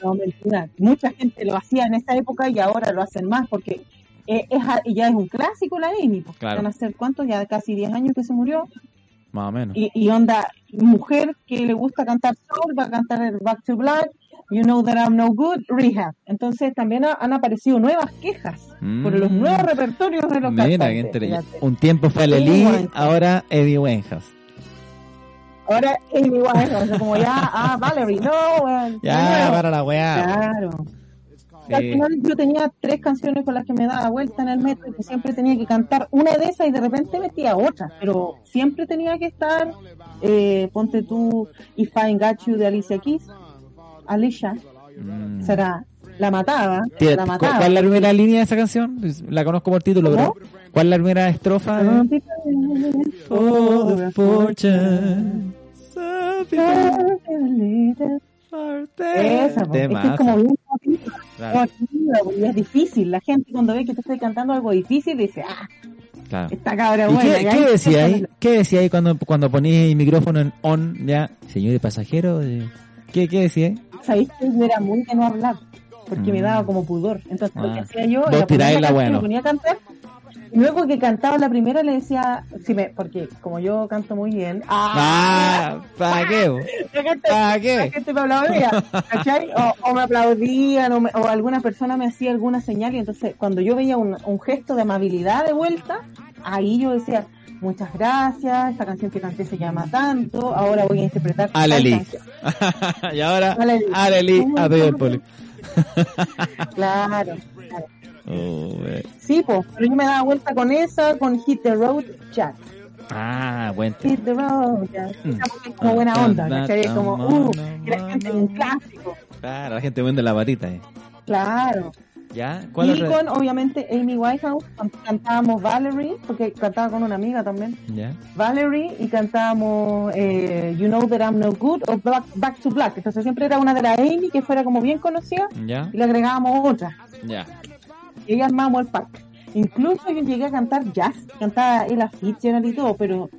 No, mentira. Mucha gente lo hacía en esa época y ahora lo hacen más porque eh, es, ya es un clásico la Amy. Pues, Claro. Van a ser cuántos, ya casi 10 años que se murió. Más o menos. Y, y onda, mujer que le gusta cantar soul, va a cantar el Back to Black, You Know That I'm No Good, Rehab. Entonces también ha- han aparecido nuevas quejas por los Mm. nuevos repertorios de los Mira, cantantes. Un tiempo fue Lely, ahora Eddie Winehouse. Ahora Amy Winehouse, como ya, ah, Valerie, no, Ya, para la weá. Claro. Al final yo tenía tres canciones con las que me daba vuelta en el metro y que siempre tenía que cantar una de esas y de repente metía otra, pero siempre tenía que estar, eh, ponte tú If I Got You de Alicia Keys, Alicia, Mm. será, la mataba, Tira, la ¿cu- mataba. ¿Cuál es la primera línea de esa canción? La conozco por título, pero. ¿cuál es la primera estrofa? de- Oh, the fortune. There. Esa, es que es Temazo. como bien emotiva, Claro, emotiva, po, y es difícil. La gente cuando ve que te estoy cantando algo difícil dice, ah, claro. esta cabra ¿Y buena. qué, decía ahí? ¿Qué decía ahí cuando, cuando ponía el micrófono en on? Ya, señor pasajero. eh, ¿Qué, qué decía ahí? sabéis que yo era muy de no hablar, porque me daba como pudor. Entonces lo que Ah. hacía yo tiráis poner la bueno. me ponía a cantar, y luego que cantaba la primera le decía, si me, porque como yo canto muy bien, ¡ah! Ah, ¿para qué? <laughs> la ¿Para la qué? gente me aplaudía, ¿cachai? O, o me aplaudían, o, me- o alguna persona me hacía alguna señal, y entonces cuando yo veía un, un gesto de amabilidad de vuelta, ahí yo decía, muchas gracias, esta canción que canté se llama tanto, ahora voy a interpretar Aleli. canción". <laughs> y ahora, Aleli. A pedir el poli. <laughs> Claro, claro. Oh. Sí, pues, pero yo me daba vuelta con esa, con Hit the Road Jack. Ah, buen tema. Hit the Road Jack. Mm. Como buena onda, ¿cachai? Como, uh, y la gente en un clásico. Claro, la gente vende la patita. Eh. Claro. ¿Ya? ¿Cuál Y con, obviamente, Amy Winehouse, can- cantábamos Valerie, porque cantaba con una amiga también. ¿Ya? Valerie, y cantábamos eh, You Know That I'm No Good o Back, Back to Black. Entonces siempre era una de las Amy que fuera como bien conocida ¿Ya? y le agregábamos otra. Ya. y ella armábamos el pack. Incluso yo llegué a cantar jazz, cantaba Ella Fitzgerald y todo, pero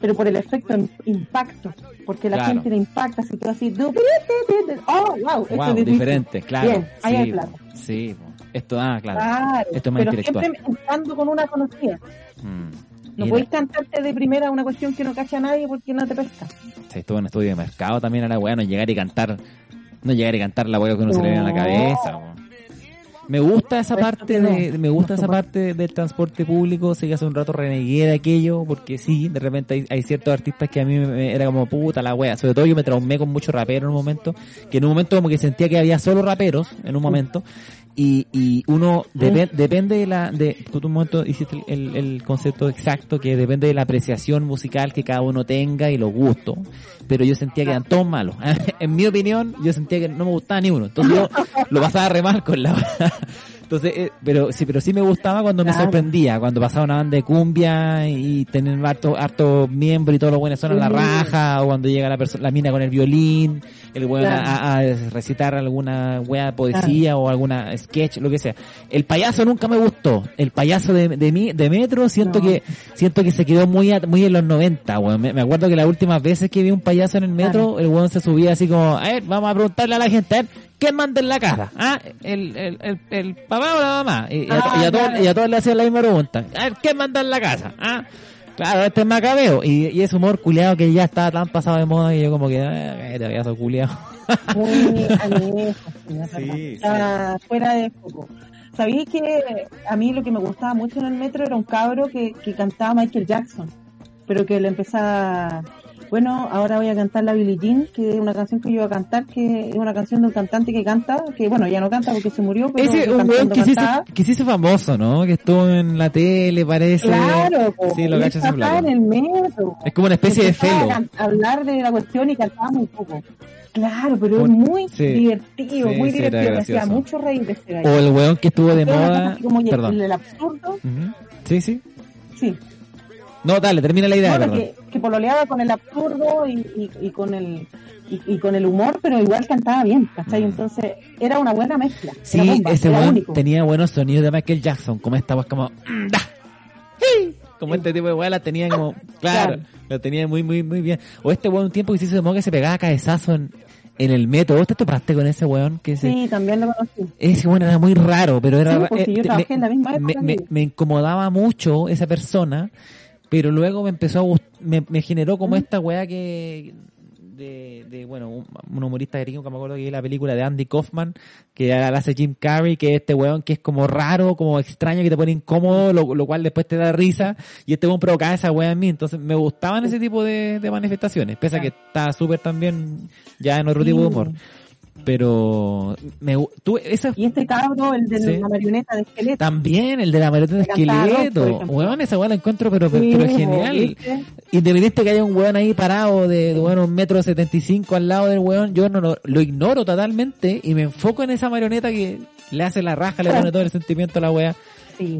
pero por el efecto im- impacto, porque la Claro. gente le impacta, si tú así, oh, wow, esto Wow, es diferente, claro. Bien, ahí sí, hay plata. Sí, esto, ah, claro. Claro, Esto es más pero intelectual. siempre estando con una conocida. Mm. No podéis cantarte de primera una cuestión que no cacha a nadie porque no te pesca. si estuvo en estudio de mercado también era bueno llegar y cantar. No llegar y cantar la hueá que uno se le viene a la No. cabeza. Me gusta esa parte de, me gusta esa parte del transporte público, sé que hace un rato renegué de aquello, porque sí, de repente hay, hay ciertos artistas que a mí me, me- era como puta la wea, sobre todo yo me traumé con mucho rapero en un momento, que en un momento como que sentía que había solo raperos, en un momento, y, y uno depe- depende de la, de, tú un momento hiciste el, el concepto exacto, que depende de la apreciación musical que cada uno tenga y los gustos, pero yo sentía que eran todos malos. <laughs> en mi opinión, yo sentía que no me gustaba ni uno. Entonces yo lo pasaba re mal con la <laughs> Entonces, eh, pero sí, pero sí me gustaba cuando me sorprendía, cuando pasaba una banda de cumbia y tener harto, harto miembro y todos los buenos son a la raja, o cuando llega la persona, la mina con el violín, el weón Claro. a, a recitar alguna wea de poesía o alguna sketch, lo que sea. El payaso nunca me gustó. El payaso de, de mí, de Metro, siento No. que, siento que se quedó muy, a- muy en los 90, weón. Me, me acuerdo que las últimas veces que vi un payaso en el metro, el weón se subía así como, a ver, vamos a preguntarle a la gente, a ver, ¿quién manda en la casa? Ah, el, el, el, el papá o la mamá. Y, y a, Ah, y a todos, claro. y a todos le hacían la misma pregunta. A ver, ¿quién manda en la casa? Ah, claro, este es Macabeo. Y, y ese humor culiado que ya estaba tan pasado de moda que yo como que, ah, cállate, payaso culiado. muy alejo, <laughs> sí, fuera de foco. Sabéis que a mí lo que me gustaba mucho en el metro era un cabro que, que cantaba Michael Jackson, pero que le empezaba, bueno, ahora voy a cantar la Billie Jean, que es una canción que yo iba a cantar, que es una canción de un cantante que canta, que bueno, ya no canta porque se murió, pero Ese un weón que se, hizo, cantaba. que se hizo famoso, ¿no? Que estuvo en la tele, parece. Claro, Sí, lo cacho en el metro. Es como una especie de felo. a hablar de la cuestión y cantaba muy poco. Claro, pero es Un- muy sí. divertido, Sí, muy sí, divertido. Hacía mucho reír de este gallo. O el weón que estuvo de moda. como Perdón. el absurdo. Sí, sí. sí. No, dale, termina la idea, perdón. que, que pololeaba con el absurdo y, y, y con el y, y con el humor, pero igual cantaba bien, ¿cachai? Mm. Entonces era una buena mezcla. Sí, bomba, ese weón único. tenía buenos sonidos de Michael Jackson, como esta voz como... "Mm, da, sí", Como este tipo de weón la tenía como... Claro, Claro. lo tenía muy, muy, muy bien. O este weón un tiempo que se hizo de moda que se pegaba cabezazo en, en el metro. ¿Vos te topaste con ese weón? que se, Sí, también lo conocí. Ese bueno era muy raro, pero era Sí, ra- porque yo eh, trabajé me, en la misma época me incomodaba mucho esa persona, pero luego me empezó a gust- me, generó como esta weá que de, de bueno, un, humorista gringo que me acuerdo que vi la película de Andy Kaufman, que la hace Jim Carrey, que es este weón que es como raro, como extraño, que te pone incómodo, lo, lo cual después te da risa, y este weón provocaba esa weá en mí, entonces me gustaban ese tipo de, de manifestaciones, pese a que está súper también ya en otro tipo de humor. Pero me tú esa Y este cabro, el de Sí. la marioneta de esqueleto. también el de la maleta de esqueleto. Weón, esa weá la encuentro pero, Sí, pero genial. ¿viste? Independiente que haya un weón ahí parado de, de bueno, un metro setenta y cinco al lado del weón, yo no lo, lo ignoro totalmente y me enfoco en esa marioneta que le hace la raja, le pone <laughs> todo el sentimiento a la weá. Sí.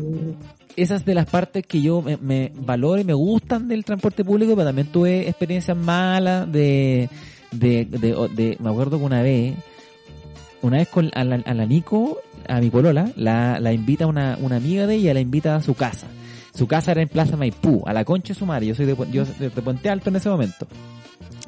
Esas de las partes que yo me, me valoro y me gustan del transporte público, pero también tuve experiencias malas de, de, de, de- me acuerdo que una vez, una vez con a la, a Nico, a mi polola, la, la invita una, una amiga de ella, la invita a su casa. Su casa era en Plaza Maipú, a la concha de su madre. Yo soy de, yo de Puente Alto en ese momento.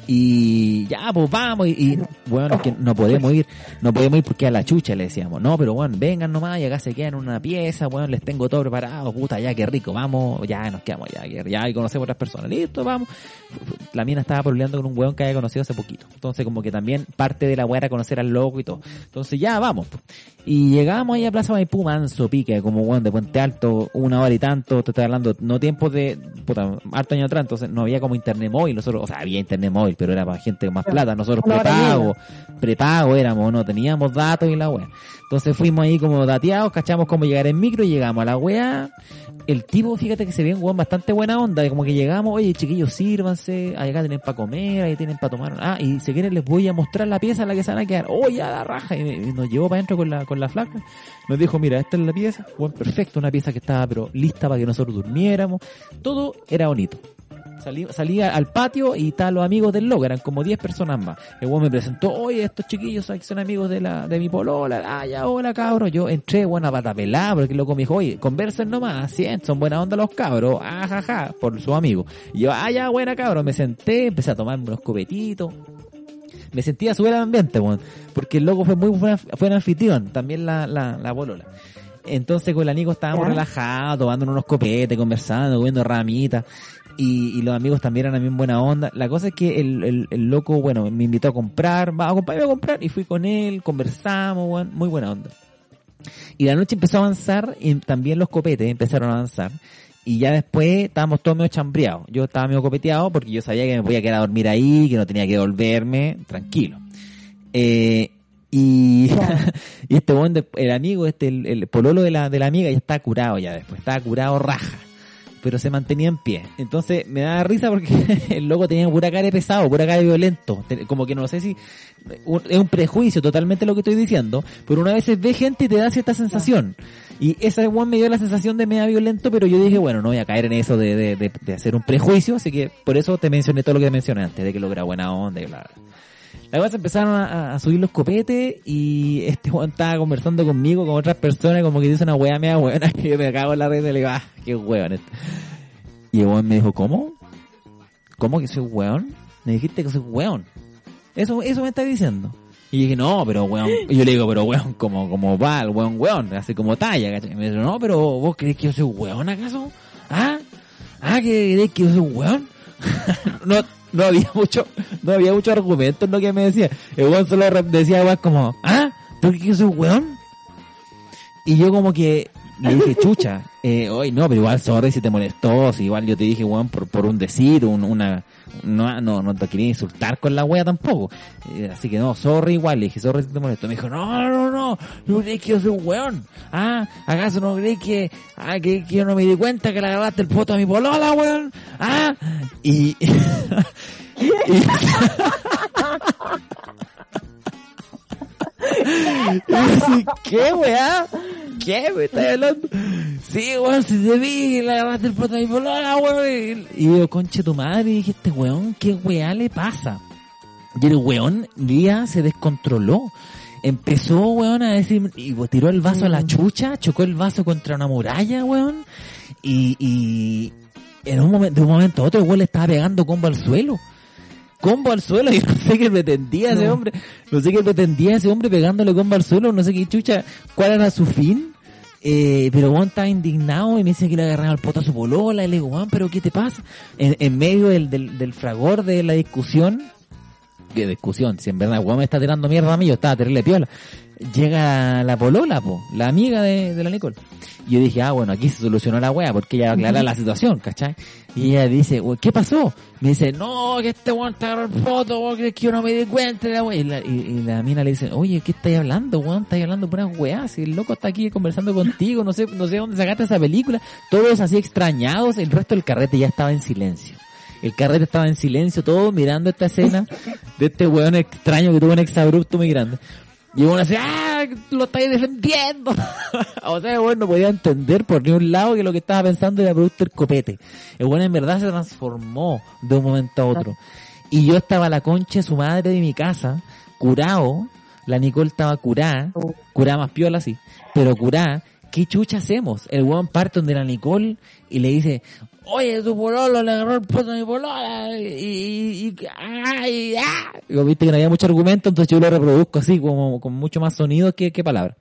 Y ya, pues vamos. Y, y, bueno, que no podemos ir, no podemos ir porque a la chucha le decíamos. No, pero bueno, vengan nomás y acá se quedan en una pieza, bueno, les tengo todo preparado, puta, ya, qué rico, vamos, ya nos quedamos, ya, ya, y conocemos otras personas. Listo, vamos. La mina estaba peleando con un weón que había conocido hace poquito. Entonces, como que también parte de la weá era conocer al loco y todo. Entonces, ya, vamos. Y llegamos ahí a Plaza Maipú, manso, pique, como weón de Puente Alto, una hora y tanto, te estoy hablando, no tiempos de, puta, harto año atrás, entonces no había como internet móvil, nosotros, o sea, había internet móvil, pero era para gente con más plata, nosotros prepago, prepago éramos, no teníamos datos y la weá. Entonces fuimos ahí como dateados, cachamos cómo llegar en micro y llegamos a la weá. El tipo, fíjate que se ve un weón bastante buena onda, como que llegamos, oye chiquillos, sírvanse, acá tienen para comer, ahí tienen para tomar, ah, y si quieren les voy a mostrar la pieza en la que se van a quedar, oye, a la raja, y nos llevó para adentro con la, con la flaca, nos dijo, mira, esta es la pieza, bueno, perfecto, una pieza que estaba pero lista para que nosotros durmiéramos, todo era bonito. Salí, salí al patio y estaban los amigos del loco, eran como 10 personas más. El weón me presentó, oye, estos chiquillos son son amigos de la de mi polola, ah, ya, hola cabros. Yo entré, buena pata pelada, porque el loco me dijo, oye, conversen nomás, sí, son buena onda los cabros, ah, ja, ja, por su amigo. Y yo, ah, ya, buena cabros, me senté, empecé a tomarme unos copetitos. Me sentía súper al ambiente, porque el loco fue muy buen, fue anfitrión, también la, la, la polola. Entonces con la Nico estábamos relajados, tomando unos copetes, conversando, comiendo ramitas. Y, los amigos también eran bien buena onda. La cosa es que el, el, loco, bueno, me invitó a comprar, va, acompáñame a comprar, y fui con él, conversamos, muy buena onda. Y la noche empezó a avanzar, y también los copetes empezaron a avanzar. Y ya después estábamos todos medio chambreados. Yo estaba medio copeteado porque yo sabía que me podía quedar a dormir ahí, que no tenía que devolverme, tranquilo. Eh, y, <laughs> este de- el amigo, este, el, el pololo de la, de la amiga, ya estaba curado ya después, estaba curado raja. Pero se mantenía en pie. Entonces me da risa porque <laughs> el loco tenía pura cara de pesado, pura cara de violento. Como que no sé si es un prejuicio totalmente lo que estoy diciendo, pero una vez ve gente y te da cierta sensación. Y esa one me dio la sensación de media violento, pero yo dije, bueno, no voy a caer en eso de, de, de, hacer un prejuicio, así que por eso te mencioné todo lo que mencioné antes, de que lo era buena onda y bla, bla. Cosa empezaron a, a subir los copetes y este Juan estaba conversando conmigo, con otras personas, como que dice una wea media buena, que yo me cago en la red y le digo, ah, qué weón este. Y el weón me dijo, ¿cómo? ¿Cómo que soy weón? Me dijiste que soy weón. Eso, eso me está diciendo. Y dije, no, pero weón. Y yo le digo, pero weón, como, como va el weón, weón, así como talla, ¿cachai? Y me dice, no, pero vos crees que yo soy weón acaso? ¿Ah? ¿Ah, crees que yo soy weón? <laughs> no, no había mucho, no había mucho argumento en lo que me decía. El weón solo decía weón como, ¿ah? ¿Tú que yo soy weón? Y yo como que le dije, chucha, eh, oye, no, pero igual sorry si te molestó, si igual yo te dije, weón, por, por un decir, un, una, no, no, no te quería insultar con la wea tampoco. Eh, así que no, sorry igual, le dije, sorry si te molestó. Me dijo, no, no, no, no crees que yo soy un weón. Ah, ¿acaso no crees que, ah, que, que yo no me di cuenta que le agarraste el poto a mi polola, weón? Ah, y- <laughs> Y yo así, ¿qué, weá? ¿Qué me estás hablando? Sí, weón, si te vi le agarraste el poto a mi polola, weón. Y yo, conche tu madre, y dije, este weón, ¿qué weá le pasa? Y el weón, día se descontroló. Empezó, weón, a decir, y tiró el vaso a la chucha, chocó el vaso contra una muralla, weón. Y, y en un momento, de un momento a otro, el weón le estaba pegando combo al suelo combo al suelo <laughs> y no sé qué pretendía ese hombre, no sé qué pretendía ese hombre pegándole combo al suelo, no sé qué chucha, cuál era su fin, eh, pero Juan estaba indignado y me dice que le agarraba el poto a su polola y le digo, Juan, pero ¿qué te pasa? En, en medio del, del, del fragor de la discusión, ¿qué discusión? Si en verdad Juan me está tirando mierda a mí, yo estaba terrible piola. Llega la polola, po, la amiga de, de la Nicole. Y yo dije, ah, bueno, aquí se solucionó la wea porque ella aclara la <laughs> situación, ¿cachai? Y ella dice, "Wey, ¿qué pasó? Me dice, no, que este weón agarrando el foto, que yo no me di cuenta. Y la, y, y la mina le dice, oye, ¿qué estáis hablando, weón? Estáis hablando puras weas, si el loco está aquí conversando contigo, no sé, no sé dónde sacaste esa película. Todos así extrañados, el resto del carrete ya estaba en silencio. El carrete estaba en silencio, todos mirando esta escena de este weón extraño que tuvo un exabrupto muy grande. Y uno así, ¡ah! Lo estáis defendiendo. <laughs> o sea, el weón no podía entender por ni un lado que lo que estaba pensando era producto del copete. El weón en verdad se transformó de un momento a otro. Y yo estaba a la concha de su madre de mi casa, curado. La Nicole estaba curada, curada más piola así, pero curada. ¿Qué chucha hacemos? El weón parte donde la Nicole y le dice, oye, tu pololo le agarró el poto a mi polola y, y, y, ay, ah. Digo, viste que no había mucho argumento, entonces yo lo reproduzco así, como con mucho más sonido que, que palabras.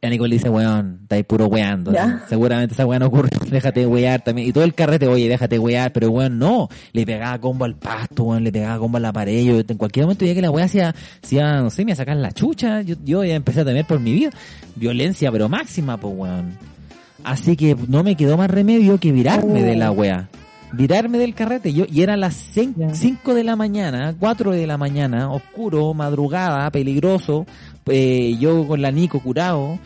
Y la Nicole dice, weón, estáis puro weando. Ya. Seguramente esa weá no ocurre, <laughs> déjate wear también. Y todo el carrete, oye, déjate wear, pero weón, no. Le pegaba combo al pasto, weón, le pegaba combo a la pared. Yo en cualquier momento ya que la weá hacía, hacía, no sé, me iba a sacar la chucha. Yo, yo ya empecé a temer por mi vida. Violencia, pero máxima, pues weón. Así que no me quedó más remedio que virarme de la weá. Virarme del carrete. Yo, y eran las 5 de la mañana, 4 de la mañana, oscuro, madrugada, peligroso. Eh, yo con la Nico curado,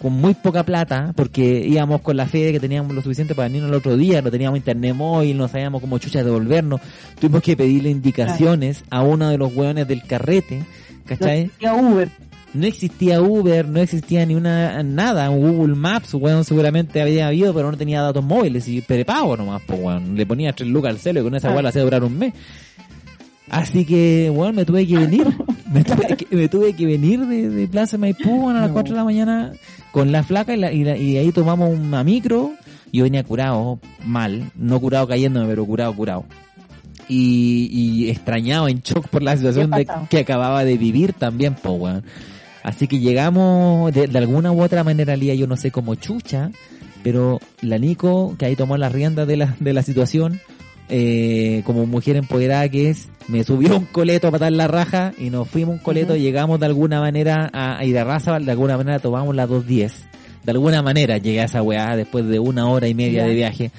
con muy poca plata, porque íbamos con la fe de que teníamos lo suficiente para venirnos el otro día, no teníamos internet móvil, no sabíamos cómo chucha devolvernos. Tuvimos que pedirle indicaciones a uno de los hueones del carrete, ¿cachai? Uber. No existía Uber, no existía ni una nada, Google Maps, weón, seguramente había habido, pero no tenía datos móviles y prepago nomás, pues weón. Le ponía tres lucas al celo y con esa weón la hacía durar un mes. Así que, weón, me tuve que venir, <laughs> me tuve que, me tuve que venir de, de Plaza Maipú weón, a las 4 de la mañana con la flaca y, la- y, la- y ahí tomamos una micro. Yo venía curado, mal, no curado cayéndome, pero curado, curado. Y, y extrañado, en shock por la situación de, que acababa de vivir también, pues, weón. Así que llegamos de, de alguna u otra manera, Lía, yo no sé cómo chucha, pero la Nico, que ahí tomó las riendas de la, de la situación, eh, como mujer empoderada que es, me subió un coleto a patar la raja y nos fuimos un coleto, llegamos de alguna manera a, a Irarrázaval, de alguna manera tomamos las 2.10. De alguna manera llegué a esa weá después de una hora y media de viaje.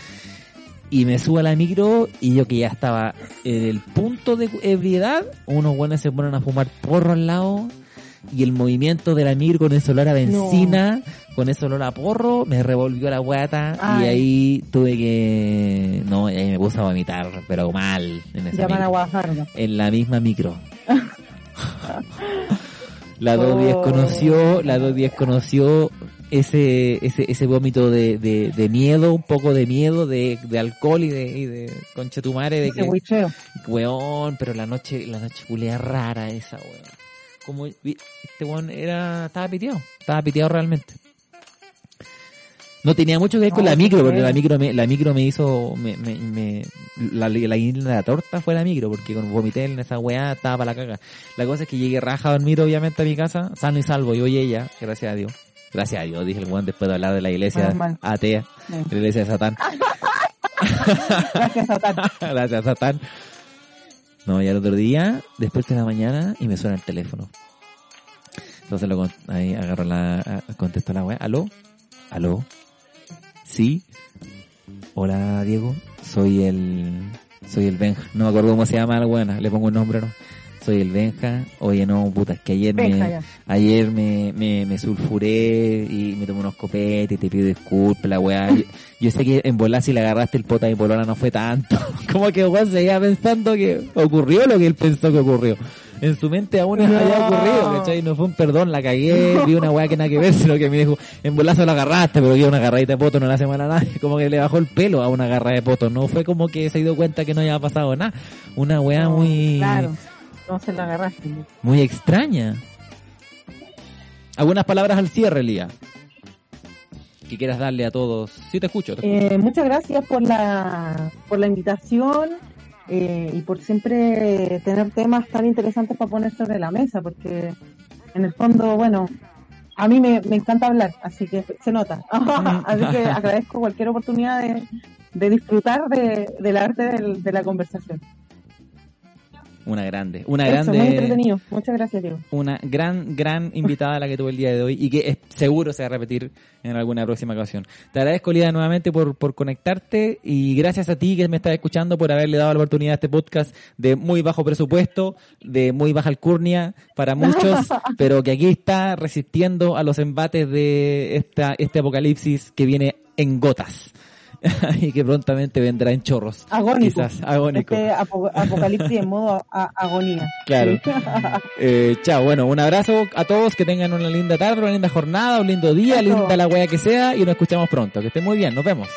Y me subo a la micro y yo que ya estaba en el punto de ebriedad, unos buenos se ponen a fumar porro al lado y el movimiento de la micro con ese olor a benzina, con ese olor a porro, me revolvió la guata y ahí tuve que... No, ahí me puse a vomitar, pero mal. En, esa Llaman a micro. Guajardo. en la misma micro. <laughs> la Oh. 210 conoció, la 210 conoció ese, ese, ese vómito de, de, de miedo, un poco de miedo, de, de alcohol y de, y de conchetumare, de que, weón, pero la noche, la noche culea rara esa, weón. Como, este weón era, estaba piteado, estaba piteado realmente. No tenía mucho que ver con No, la micro, porque la micro me, la micro me hizo, me, me, me- la, la de la torta fue la micro, porque con vomité en esa weá estaba para la caga. La cosa es que llegué raja a dormir, obviamente, a mi casa, sano y salvo, yo y ella, gracias a Dios. Gracias a Dios, dije el weón después de hablar de la iglesia atea, de la iglesia de Satán. <laughs> Gracias, Satán. <laughs> Gracias, Satán. No, ya el otro día, después de la mañana, y me suena el teléfono. Entonces lo ahí agarro la, contesto la weá. ¿Aló? ¿Aló? ¿Sí? Hola, Diego. Soy el, soy el Benja. No me acuerdo cómo se llama la buena. Le pongo un nombre, ¿no? Soy el Benja. Oye, no, puta, es que ayer Benja, me, ya. ayer me, me, me sulfuré y me tomé unos copetes y te pido disculpas, la weá. Yo, yo sé que en volar si le agarraste el pota a mi polona no fue tanto. <laughs> Como que weón seguía pensando que ocurrió lo que él pensó que ocurrió. En su mente aún No. había ocurrido, ¿cachai? No fue un perdón, la cagué, vi una weá que nada que ver, sino que me dijo, en bolazo la agarraste, pero que una agarradita de poto no le hace mal a nadie. Como que le bajó el pelo a una agarra de poto. No fue como que se dio cuenta que no había pasado nada. Una weá No, muy Claro. No se la agarraste. muy extraña. Algunas palabras al cierre, Lía. Que quieras darle a todos. Sí, te escucho. te escucho. Eh, muchas gracias por la, por la invitación eh, y por siempre tener temas tan interesantes para poner sobre la mesa, porque en el fondo, bueno, a mí me, me encanta hablar, así que se nota. <laughs> así que <laughs> agradezco cualquier oportunidad de, de disfrutar de, del arte del- de la conversación. Una grande. Una Eso, grande. muy entretenido. Muchas gracias, Diego. una gran, gran invitada la que tuve el día de hoy y que es, seguro se va a repetir en alguna próxima ocasión. Te agradezco, Lía, nuevamente por, por conectarte y gracias a ti que me estás escuchando por haberle dado la oportunidad a este podcast de muy bajo presupuesto, de muy baja alcurnia para muchos, <laughs> pero que aquí está resistiendo a los embates de esta, este apocalipsis que viene en gotas. <laughs> y que prontamente vendrá en chorros. Agónico. Quizás, agónico. Este apo- apocalipsis en modo agonía. Claro. <laughs> Eh, chao, bueno, un abrazo a todos, que tengan una linda tarde, una linda jornada, un lindo día, Eso. linda la wea que sea y nos escuchamos pronto. Que estén muy bien, nos vemos.